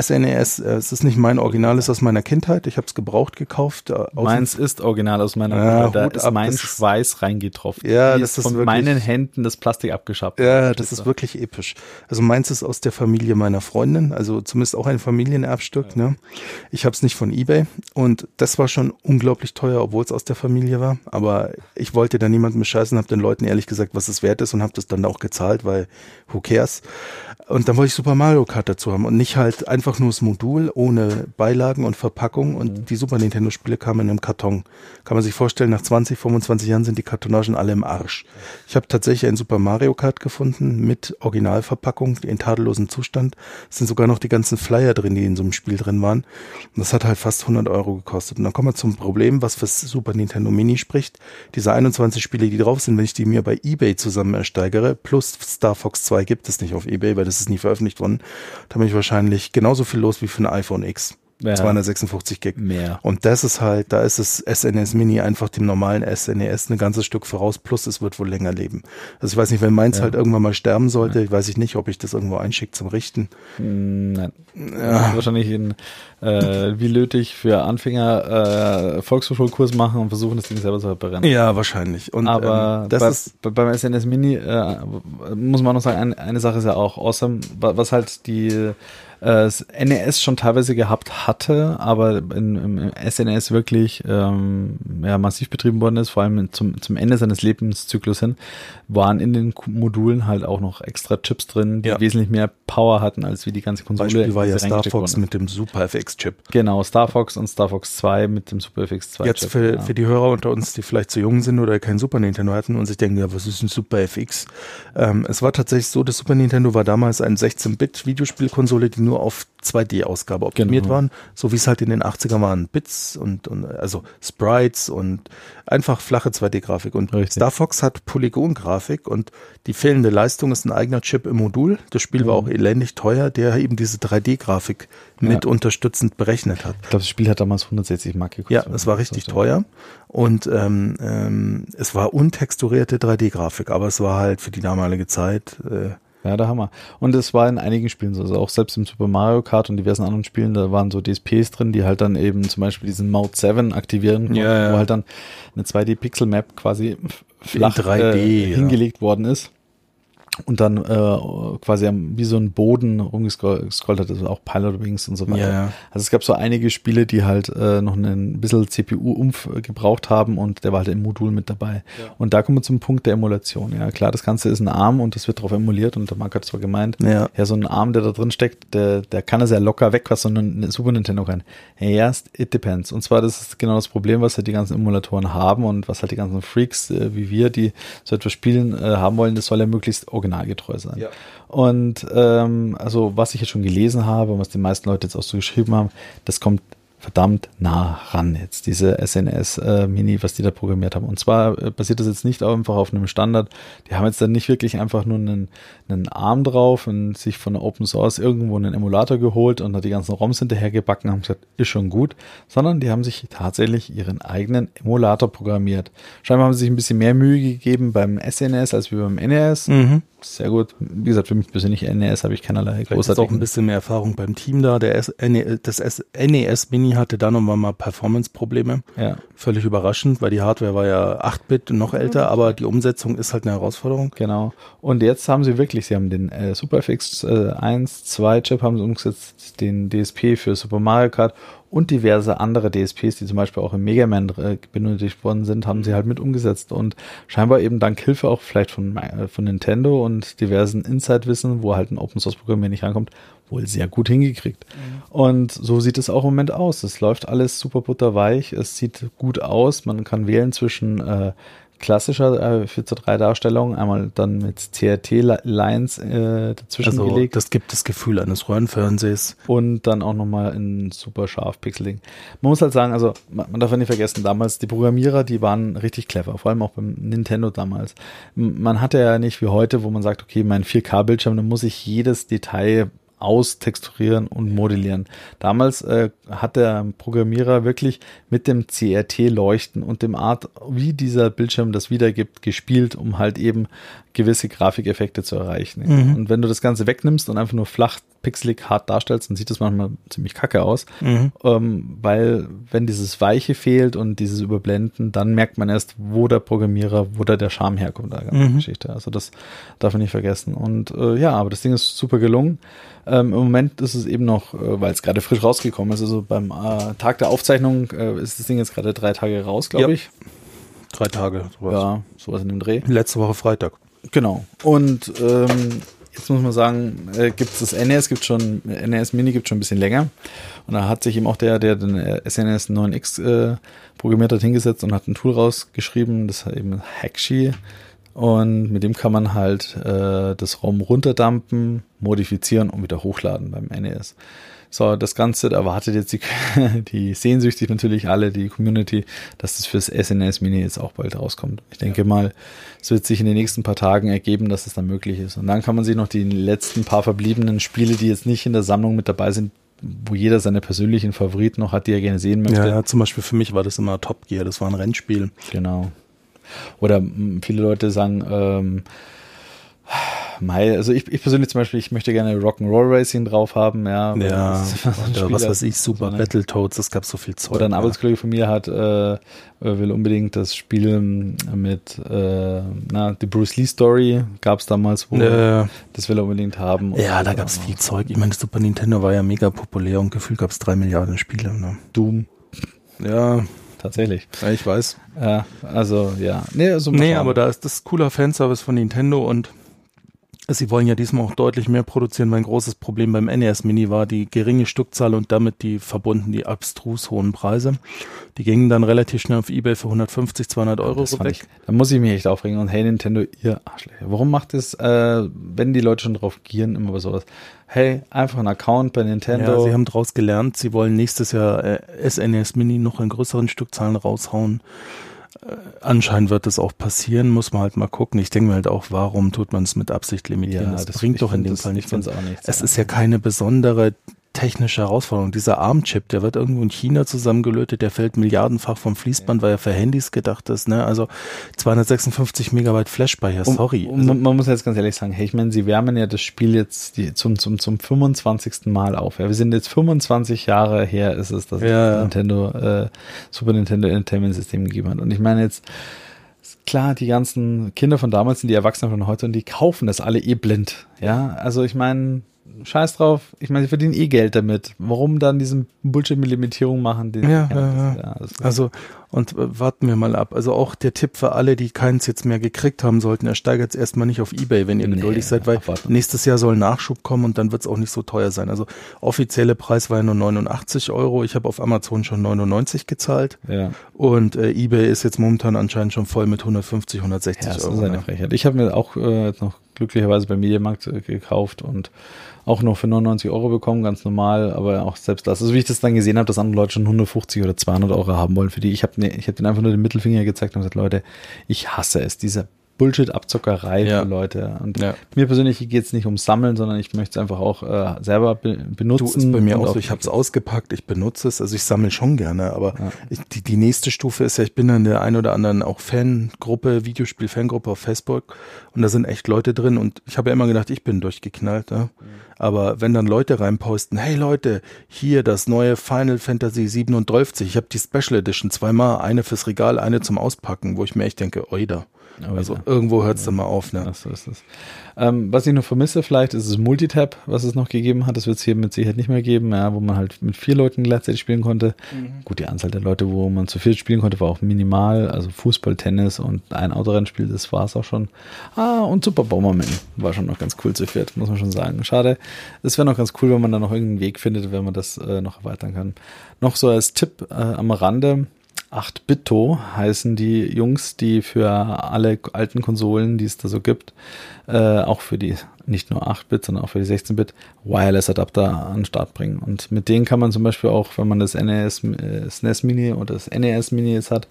SNES, äh, es ist nicht mein Original, es ist aus meiner Kindheit. Ich habe es gebraucht gekauft. Äh, Meins ist original aus meiner ja, Kindheit. Da ist ab, mein Schweiß reingetroffen. Ja, das ist von wirklich, meinen Händen das Plastik abgeschabt. Ja, das ist wirklich episch. Also meins ist aus der Familie meiner Freundin, also zumindest auch ein Familienerbstück. Ja. Ne? Ich habe es nicht von eBay und das war schon unglaublich teuer, obwohl es aus der Familie war. Aber ich wollte da niemandem bescheißen, habe den Leuten ehrlich gesagt, was es wert ist und habe das dann auch gezahlt, weil who cares. Und dann wollte ich Super Mario Kart dazu haben und nicht halt einfach nur das Modul ohne Beilagen und Verpackung. Und mhm. die Super Nintendo Spiele kamen in einem Karton. Kann man sich vorstellen, nach 20, 25 Jahren sind die Kartonagen alle im Arsch. Ich habe tatsächlich ein Super Mario Kart gefunden mit Originalverpackung in tadellosem Zustand. Es sind sogar noch die ganzen Flyer drin, die in so einem Spiel drin waren. Und das hat halt fast 100 Euro gekostet. Und dann kommen wir zum Problem, was fürs Super Nintendo Mini spricht. Diese 21 Spiele, die drauf sind, wenn ich die mir bei eBay zusammen ersteigere, plus Star Fox 2 gibt es nicht auf eBay, weil das ist nie veröffentlicht worden. Da bin ich wahrscheinlich genauso viel los wie für ein iPhone X. Ja, 256 Gig. Mehr. Und das ist halt, da ist das SNES Mini einfach dem normalen SNES ein ganzes Stück voraus, plus es wird wohl länger leben. Also ich weiß nicht, wenn meins ja. halt irgendwann mal sterben sollte, ja. ich weiß ich nicht, ob ich das irgendwo einschicke zum Richten. Hm, nein. Ja. Wahrscheinlich in, äh, wie nötig für Anfänger äh, Volkshochschulkurs machen und versuchen, das Ding selber zu reparieren. Ja, wahrscheinlich. Und, Aber ähm, das bei, ist beim SNES Mini äh, muss man noch sagen, eine, eine Sache ist ja auch awesome, was halt die äh, NES schon teilweise gehabt hatte, aber in, im SNES e wirklich ähm, ja, massiv betrieben worden ist, vor allem zum, zum Ende seines Lebenszyklus hin, waren in den Modulen halt auch noch extra Chips drin, die ja. wesentlich mehr Power hatten, als wie die ganze Konsole. Beispiel war ja Star Fox mit dem Super FX Chip. Genau, Star Fox und Star Fox 2 mit dem Super FX 2 Jetzt Chip. Jetzt für, ja. für die Hörer unter uns, die vielleicht zu jung sind oder kein Super Nintendo hatten und sich denken, ja, was ist ein Super FX? Ähm, es war tatsächlich so, das Super Nintendo war damals eine 16-Bit Videospielkonsole, die nur nur auf 2D-Ausgabe optimiert genau. waren, so wie es halt in den 80er waren. Bits und, und also Sprites und einfach flache 2D-Grafik. Und Richtig. Star Fox hat Polygon-Grafik und die fehlende Leistung ist ein eigener Chip im Modul. Das Spiel mhm. war auch elendig teuer, der eben diese 3D-Grafik ja. mit unterstützend berechnet hat. Ich glaube, das Spiel hat damals 160 Mark gekostet. Ja, es war richtig teuer und ähm, ähm, es war untexturierte 3D-Grafik, aber es war halt für die damalige Zeit äh, Ja, der Hammer. Und es war in einigen Spielen so, also auch selbst im Super Mario Kart und diversen anderen Spielen, da waren so DSPs drin, die halt dann eben zum Beispiel diesen Mode 7 aktivieren konnten, Ja, ja. wo halt dann eine 2D-Pixel-Map quasi flach 3D, äh, ja. hingelegt worden ist. Und dann äh, quasi wie so ein Boden rumgescrollt hat, also auch Pilot Wings und so weiter. Ja, ja. Also es gab so einige Spiele, die halt äh, noch ein bisschen CPU-Umf gebraucht haben und der war halt im Modul mit dabei. Und da kommen wir zum Punkt der Emulation. Ja, klar, das Ganze ist ein ARM und das wird darauf emuliert und der Marc hat zwar gemeint, Ja. ja, so ein ARM, der da drin steckt, der, der kann er sehr locker weg, was so ein Super Nintendo kann. Ja, it depends. Und zwar, das ist genau das Problem, was halt die ganzen Emulatoren haben und was halt die ganzen Freaks äh, wie wir, die so etwas spielen, äh, haben wollen, das soll ja möglichst originalgetreu sein. Ja. Und ähm, also was ich jetzt schon gelesen habe und was die meisten Leute jetzt auch so geschrieben haben, das kommt verdammt nah ran jetzt, diese SNS äh, Mini, was die da programmiert haben. Und zwar äh, basiert das jetzt nicht einfach auf einem Standard. Die haben jetzt dann nicht wirklich einfach nur einen, einen Arm drauf und sich von Open Source irgendwo einen Emulator geholt und hat die ganzen ROMs hinterhergebacken und haben gesagt, ist schon gut, sondern die haben sich tatsächlich ihren eigenen Emulator programmiert. Scheinbar haben sie sich ein bisschen mehr Mühe gegeben beim SNS als wie beim NES. Mhm. Sehr gut. Wie gesagt, für mich persönlich NES habe ich keinerlei Vielleicht ist auch ein bisschen mehr Erfahrung beim Team da. Der S NE das S NES Mini hatte da nochmal mal Performance-Probleme. Ja, Völlig überraschend, weil die Hardware war ja 8-Bit und noch älter, aber die Umsetzung ist halt eine Herausforderung. genau. Und jetzt haben sie wirklich, sie haben den äh, SuperFX äh, 1, 2 Chip haben sie umgesetzt, den DSP für Super Mario Kart und diverse andere DSPs, die zum Beispiel auch im Mega Man äh, benötigt worden sind, haben sie halt mit umgesetzt. Und scheinbar eben dank Hilfe auch vielleicht von, äh, von Nintendo und diversen Inside-Wissen, wo halt ein Open-Source-Programm hier nicht rankommt, wohl sehr gut hingekriegt. Und so sieht es auch im Moment aus. Es läuft alles super butterweich, es sieht gut aus, man kann wählen zwischen äh, klassischer äh, 4 zu 3 Darstellung, einmal dann mit CRT-Lines äh, dazwischen Also gelegt das gibt das Gefühl eines Röhrenfernsehs. und dann auch nochmal in super scharf Pixeling. Man muss halt sagen, also man, man darf ja nicht vergessen, damals die Programmierer, die waren richtig clever, vor allem auch beim Nintendo damals. Man hatte ja nicht wie heute, wo man sagt, okay, mein 4K-Bildschirm, da muss ich jedes Detail austexturieren und modellieren. Damals äh, hat der Programmierer wirklich mit dem CRT-Leuchten und dem Art, wie dieser Bildschirm das wiedergibt, gespielt, um halt eben gewisse Grafikeffekte zu erreichen. Mhm. Und wenn du das Ganze wegnimmst und einfach nur flach, pixelig, hart darstellst, dann sieht das manchmal ziemlich kacke aus. Mhm. Ähm, weil wenn dieses Weiche fehlt und dieses Überblenden, dann merkt man erst, wo der Programmierer, wo da der Charme herkommt, der ganzen Mhm. Geschichte. Also das darf man nicht vergessen. Und äh, ja, aber das Ding ist super gelungen. Ähm, Im Moment ist es eben noch, äh, weil es gerade frisch rausgekommen ist, also beim äh, Tag der Aufzeichnung äh, ist das Ding jetzt gerade drei Tage raus, glaube Ja. ich. Drei Tage. Sowas. Ja, sowas in dem Dreh. Letzte Woche Freitag. Genau. Und ähm, jetzt muss man sagen, äh, gibt es das NES, gibt schon, NES Mini gibt schon ein bisschen länger. Und da hat sich eben auch der, der den äh, SNES 9X äh, programmiert hat, hingesetzt und hat ein Tool rausgeschrieben, das hat eben Hackshi. Und mit dem kann man halt äh, das ROM runterdumpen, modifizieren und wieder hochladen beim NES. So, das Ganze, da erwartet jetzt die, <laughs> die sehnsüchtig natürlich alle, die Community, dass das fürs SNES Mini jetzt auch bald rauskommt. Ich denke mal, es wird sich in den nächsten paar Tagen ergeben, dass es dann möglich ist. Und dann kann man sich noch die letzten paar verbliebenen Spiele, die jetzt nicht in der Sammlung mit dabei sind, wo jeder seine persönlichen Favoriten noch hat, die er gerne sehen möchte. Ja, ja, zum Beispiel für mich war das immer Top Gear, das war ein Rennspiel. Genau. Oder m, viele Leute sagen, ähm, Mai, also ich, ich persönlich zum Beispiel, ich möchte gerne Rock'n'Roll Racing drauf haben, ja. Ja, ein oder was weiß ich, Super so eine- Battletoads, es gab so viel Zeug. Oder ein ja. Arbeitskollege von mir hat, äh, will unbedingt das Spiel mit, äh, na, die Bruce Lee Story gab es damals, wo Äh, das will er unbedingt haben. ja, da gab es äh, viel Zeug. Ich meine, Super Nintendo war ja mega populär und gefühlt gab es drei Milliarden Spiele. Ne? Doom, Ja, tatsächlich. ja, ich weiß. Ja, also, ja. Nee, also Nee, aber da ist das cooler Fanservice von Nintendo und sie wollen ja diesmal auch deutlich mehr produzieren. Mein großes Problem beim NES Mini war die geringe Stückzahl und damit die verbunden die abstrus hohen Preise. Die gingen dann relativ schnell auf Ebay für 150, 200 Euro Das fand weg. da muss ich mich echt aufregen. Und hey, Nintendo, ihr Arschlöcher. Warum macht es, äh, wenn die Leute schon drauf gieren, immer bei sowas? Hey, einfach ein Account bei Nintendo. Ja, sie haben daraus gelernt, sie wollen nächstes Jahr äh, SNES Mini noch in größeren Stückzahlen raushauen. Äh, anscheinend wird das auch passieren, muss man halt mal gucken. Ich denke mir halt auch, warum tut man es mit Absicht limitieren? das, bringt ich doch in dem das- Fall nichts. Es ist ja keine besondere technische Herausforderung. Dieser ARM-Chip, der wird irgendwo in China zusammengelötet, der fällt milliardenfach vom Fließband, weil er für Handys gedacht ist. Ne? Also 256 Megabyte Flashspeicher, sorry. Und, also, man muss jetzt ganz ehrlich sagen, hey, ich meine, sie wärmen ja das Spiel jetzt die, zum, zum, zum 25. Mal auf. Ja, wir sind jetzt 25 Jahre her, ist es, dass ja. Nintendo, äh, Super Nintendo Entertainment System gegeben hat. Und ich meine jetzt, klar, die ganzen Kinder von damals sind die Erwachsenen von heute und die kaufen das alle eh blind. Ja, also ich meine, scheiß drauf. Ich meine, sie verdienen eh Geld damit. Warum dann diesen Bullshit mit Limitierung machen? ja, ja, ja. ja also, und äh, warten wir mal ab. Also auch der Tipp für alle, die keins jetzt mehr gekriegt haben sollten, er steigert es erstmal nicht auf Ebay, wenn ihr nee, geduldig seid, weil abwarten. nächstes Jahr soll Nachschub kommen und dann wird es auch nicht so teuer sein. Also offizielle Preis war ja nur 89 Euro. Ich habe auf Amazon schon 99 gezahlt. Ja. Und äh, Ebay ist jetzt momentan anscheinend schon voll mit 150, 160 ja, das Euro. Ist eine ne? Frechheit. Ich habe mir auch äh, noch glücklicherweise beim Mediamarkt äh, gekauft und auch noch für 99 Euro bekommen, ganz normal, aber auch selbst das. Also wie ich das dann gesehen habe, dass andere Leute schon 150 oder 200 Euro haben wollen für die. Ich habe ne, ich hab denen einfach nur den Mittelfinger gezeigt und gesagt, Leute, ich hasse es, dieser Bullshit-Abzockerei ja. für Leute. Und ja. mir persönlich geht es nicht ums Sammeln, sondern ich möchte es einfach auch äh, selber be benutzen. Du, ist bei mir auch so, ich habe es ausgepackt, ich benutze es, also ich sammle schon gerne, aber ja. ich, die, die nächste Stufe ist ja, ich bin in der ein oder anderen auch Fangruppe, Videospiel-Fangruppe auf Facebook und da sind echt Leute drin und ich habe ja immer gedacht, ich bin durchgeknallt. Ja? Mhm. Aber wenn dann Leute reinposten, hey Leute, hier das neue Final Fantasy 37, ich habe die Special Edition zweimal, eine fürs Regal, eine zum Auspacken, wo ich mir echt denke, oida. Oh, also ja. irgendwo hört es dann mal auf. Ne? So ist es. Ähm, was ich noch vermisse vielleicht, ist das Multitap, was es noch gegeben hat. Das wird es hier mit Sicherheit nicht mehr geben, ja, wo man halt mit vier Leuten gleichzeitig spielen konnte. Mhm. Gut, die Anzahl der Leute, wo man zu viert spielen konnte, war auch minimal. Also Fußball, Tennis und ein Autorennspiel, das war es auch schon. Ah, und Super Bomberman war schon noch ganz cool zu viert, muss man schon sagen. Schade. Es wäre noch ganz cool, wenn man da noch irgendeinen Weg findet, wenn man das äh, noch erweitern kann. Noch so als Tipp äh, am Rande, 8-Bitto heißen die Jungs, die für alle alten Konsolen, die es da so gibt, äh, auch für die nicht nur 8-Bit, sondern auch für die 16-Bit Wireless-Adapter an den Start bringen. Und mit denen kann man zum Beispiel auch, wenn man das NES, äh, SNES Mini oder das NES Mini jetzt hat,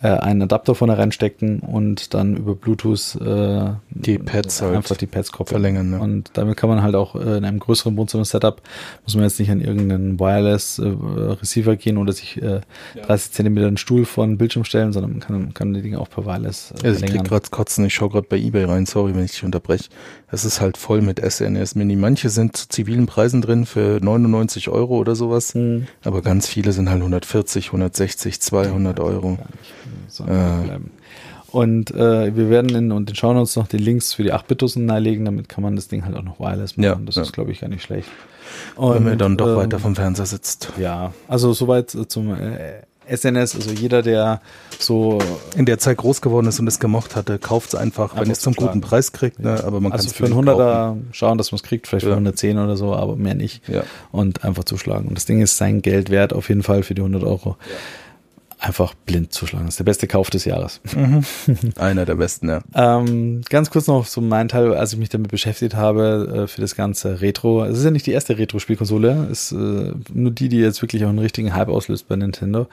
äh, einen Adapter vorne reinstecken und dann über Bluetooth äh, die Pads halt einfach die Pads koppeln. Verlängern, ne? Und damit kann man halt auch äh, in einem größeren Wohnzimmer-Setup, muss man jetzt nicht an irgendeinen Wireless-Receiver äh, gehen oder sich äh, ja. 30 Zentimeter einen Stuhl vor den Bildschirm stellen, sondern man kann, kann die Dinge auch per Wireless äh, also Ich krieg gerade kotzen, ich schaue gerade bei Ebay rein, sorry, wenn ich dich unterbreche. Es ist halt voll mit SNS Mini. Manche sind zu zivilen Preisen drin für 99 Euro oder sowas, mhm. aber ganz viele sind halt 140, 160, 200 Euro. Äh. Und äh, wir werden in und den schauen uns noch die Links für die 8-Bit-Dosen nahelegen, damit kann man das Ding halt auch noch wireless machen. Ja, das ja. ist, glaube ich, gar nicht schlecht. Und, Wenn man dann doch ähm, weiter vom Fernseher sitzt. Ja, also soweit zum äh, SNS, also jeder, der so in der Zeit groß geworden ist und es gemocht hatte, kauft es einfach, wenn es zum guten Preis kriegt. Ne? Aber man also kann es für einen 100er schauen, dass man es kriegt, vielleicht für ja. 110 oder so, aber mehr nicht. Ja. Und einfach zuschlagen. Und das Ding ist sein Geld wert auf jeden Fall für die 100 Euro. Ja einfach blind zuschlagen. Das ist der beste Kauf des Jahres. Mhm. <laughs> Einer der besten, ja. Ähm, ganz kurz noch so mein Teil, als ich mich damit beschäftigt habe, äh, für das ganze Retro. Es ist ja nicht die erste Retro-Spielkonsole, es ist äh, nur die, die jetzt wirklich auch einen richtigen Hype auslöst bei Nintendo.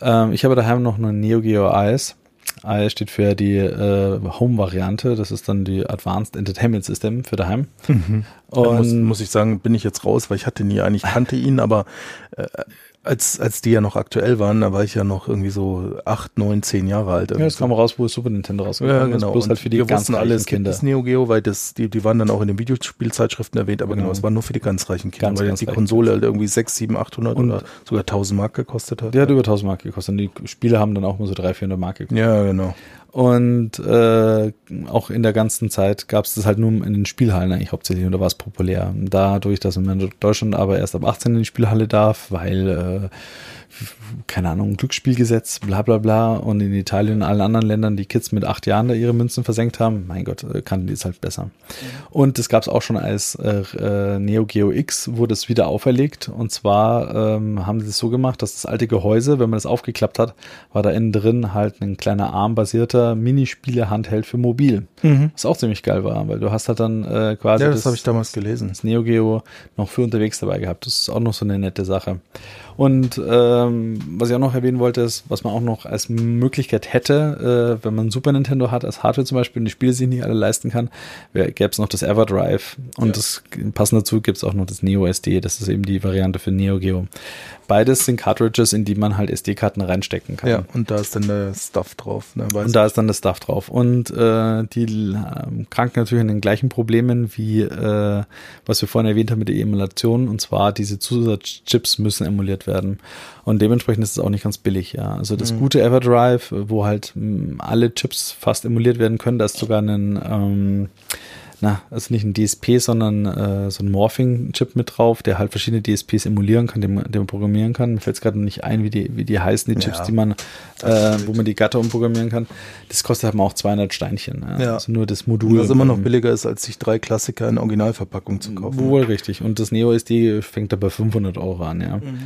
Ähm, ich habe daheim noch eine Neo Geo AS. AS steht für die äh, Home-Variante. Das ist dann die Advanced Entertainment System für daheim. Mhm. Und muss, muss, ich sagen, bin ich jetzt raus, weil ich hatte nie eigentlich kannte ihn, aber äh, als, als die ja noch aktuell waren, da war ich ja noch irgendwie so acht, neun, zehn Jahre alt. Ja, das kam raus, wo Super Nintendo rausgekommen ja, genau. ist. Bloß halt für die wir ganz alle, es Kinder. Das Neo Geo, weil das, die, die waren dann auch in den Videospielzeitschriften erwähnt, aber genau, genau es war nur für die ganz reichen Kinder, ganz, weil ganz die Konsole halt irgendwie sechs, sieben, achthundert oder sogar tausend Mark gekostet hat. Die hat über tausend Mark gekostet und die Spiele haben dann auch mal so drei, vierhundert Mark gekostet. Ja, genau. Und äh, auch in der ganzen Zeit gab es das halt nur in den Spielhallen eigentlich hauptsächlich und da war es populär. Dadurch, dass man in Deutschland aber erst ab 18 in die Spielhalle darf, weil äh, keine Ahnung, Glücksspielgesetz, bla bla bla. Und in Italien und allen anderen Ländern, die Kids mit acht Jahren da ihre Münzen versenkt haben, mein Gott, äh, kannten die es halt besser. Mhm. Und das gab es auch schon als äh, äh, Neo Geo X, wurde es wieder auferlegt. Und zwar ähm, haben sie es so gemacht, dass das alte Gehäuse, wenn man das aufgeklappt hat, war da innen drin halt ein kleiner armbasierter Minispiele-Handheld für mobil. Mhm. Was auch ziemlich geil war, weil du hast halt dann äh, quasi. Ja, das, das habe ich damals gelesen. Das Neo Geo noch für unterwegs dabei gehabt. Das ist auch noch so eine nette Sache. Und ähm, was ich auch noch erwähnen wollte, ist, was man auch noch als Möglichkeit hätte, äh, wenn man Super Nintendo hat, als Hardware zum Beispiel und die Spiele sich nicht alle leisten kann, gäbe es noch das Everdrive. Und ja. das passend dazu gibt es auch noch das Neo SD, das ist eben die Variante für Neo Geo. Beides sind Cartridges, in die man halt SD-Karten reinstecken kann. Ja, und da ist dann der Stuff drauf. Ne, und da ist dann das Stuff drauf. Und äh, die äh, kranken natürlich an den gleichen Problemen wie äh, was wir vorhin erwähnt haben mit der Emulation. Und zwar diese Zusatzchips müssen emuliert werden. Und dementsprechend ist es auch nicht ganz billig, ja. Also das mhm. gute Everdrive, wo halt mh, alle Chips fast emuliert werden können, da ist sogar ein ähm, na, also nicht ein DSP, sondern äh, so ein Morphing-Chip mit drauf, der halt verschiedene DSPs emulieren kann, den, den man programmieren kann. Mir fällt es gerade nicht ein, wie die, wie die heißen, die Chips, ja, die man, äh, wo man die Gatter umprogrammieren kann. Das kostet halt auch 200 Steinchen. Ja. ja. Also nur das Modul. Was immer noch billiger ist, als sich drei Klassiker in Originalverpackung zu kaufen. Wohl richtig. Und das Neo SD fängt da bei 500 Euro an, ja. Mhm.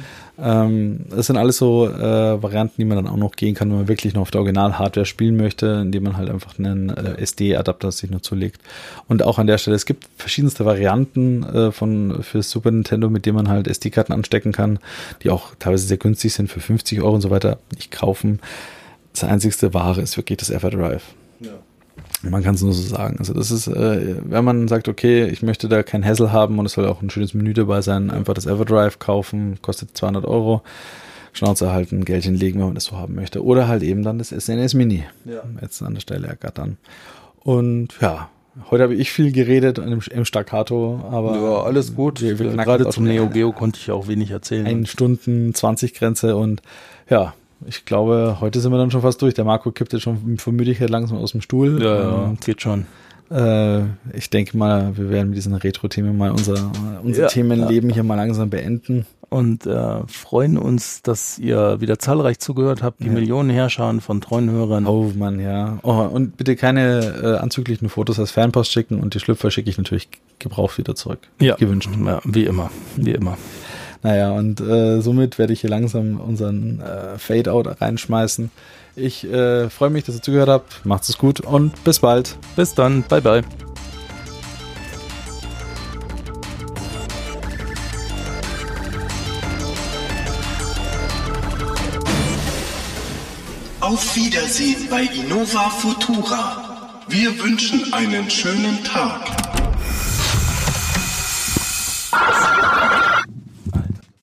Ähm, das sind alles so äh, Varianten, die man dann auch noch gehen kann, wenn man wirklich noch auf der Original-Hardware spielen möchte, indem man halt einfach einen äh, SD-Adapter sich nur zulegt. Und auch an der Stelle, es gibt verschiedenste Varianten äh, von für Super Nintendo, mit denen man halt SD-Karten anstecken kann, die auch teilweise sehr günstig sind, für 50 Euro und so weiter nicht kaufen. Das einzigste Ware ist wirklich das Everdrive. Ja. Man kann es nur so sagen. Also das ist, äh, wenn man sagt, okay, ich möchte da kein Hassel haben und es soll auch ein schönes Menü dabei sein, einfach das Everdrive kaufen, kostet 200 Euro. Schnauze halten, Geldchen legen, wenn man das so haben möchte. Oder halt eben dann das SNS Mini. Ja. Jetzt an der Stelle ergattern. Und ja, heute habe ich viel geredet im, im Staccato, aber. Ja, alles gut. Wir, wir Gerade zum Neo Geo konnte ich auch wenig erzählen. Ein Stunden 20 Grenze und ja, ich glaube, heute sind wir dann schon fast durch. Der Marco kippt jetzt schon vor Müdigkeit langsam aus dem Stuhl. Ja, ja geht schon. Äh, ich denke mal, wir werden mit diesen Retro-Themen mal unser, unser ja, Themenleben ja. hier mal langsam beenden. Und äh, freuen uns, dass ihr wieder zahlreich zugehört habt, die ja. Millionen Herrscher von treuen Hörern. Oh Mann, ja. Oh, und bitte keine äh, anzüglichen Fotos als Fanpost schicken und die Schlüpfer schicke ich natürlich gebraucht wieder zurück. Ja. Gewünscht. Ja, wie immer. Wie immer. Naja, und äh, somit werde ich hier langsam unseren äh, Fade-Out reinschmeißen. Ich äh, freue mich, dass ihr zugehört habt. Macht es gut und bis bald. Bis dann. Bye, bye. Auf Wiedersehen bei Innova Futura. Wir wünschen einen schönen Tag.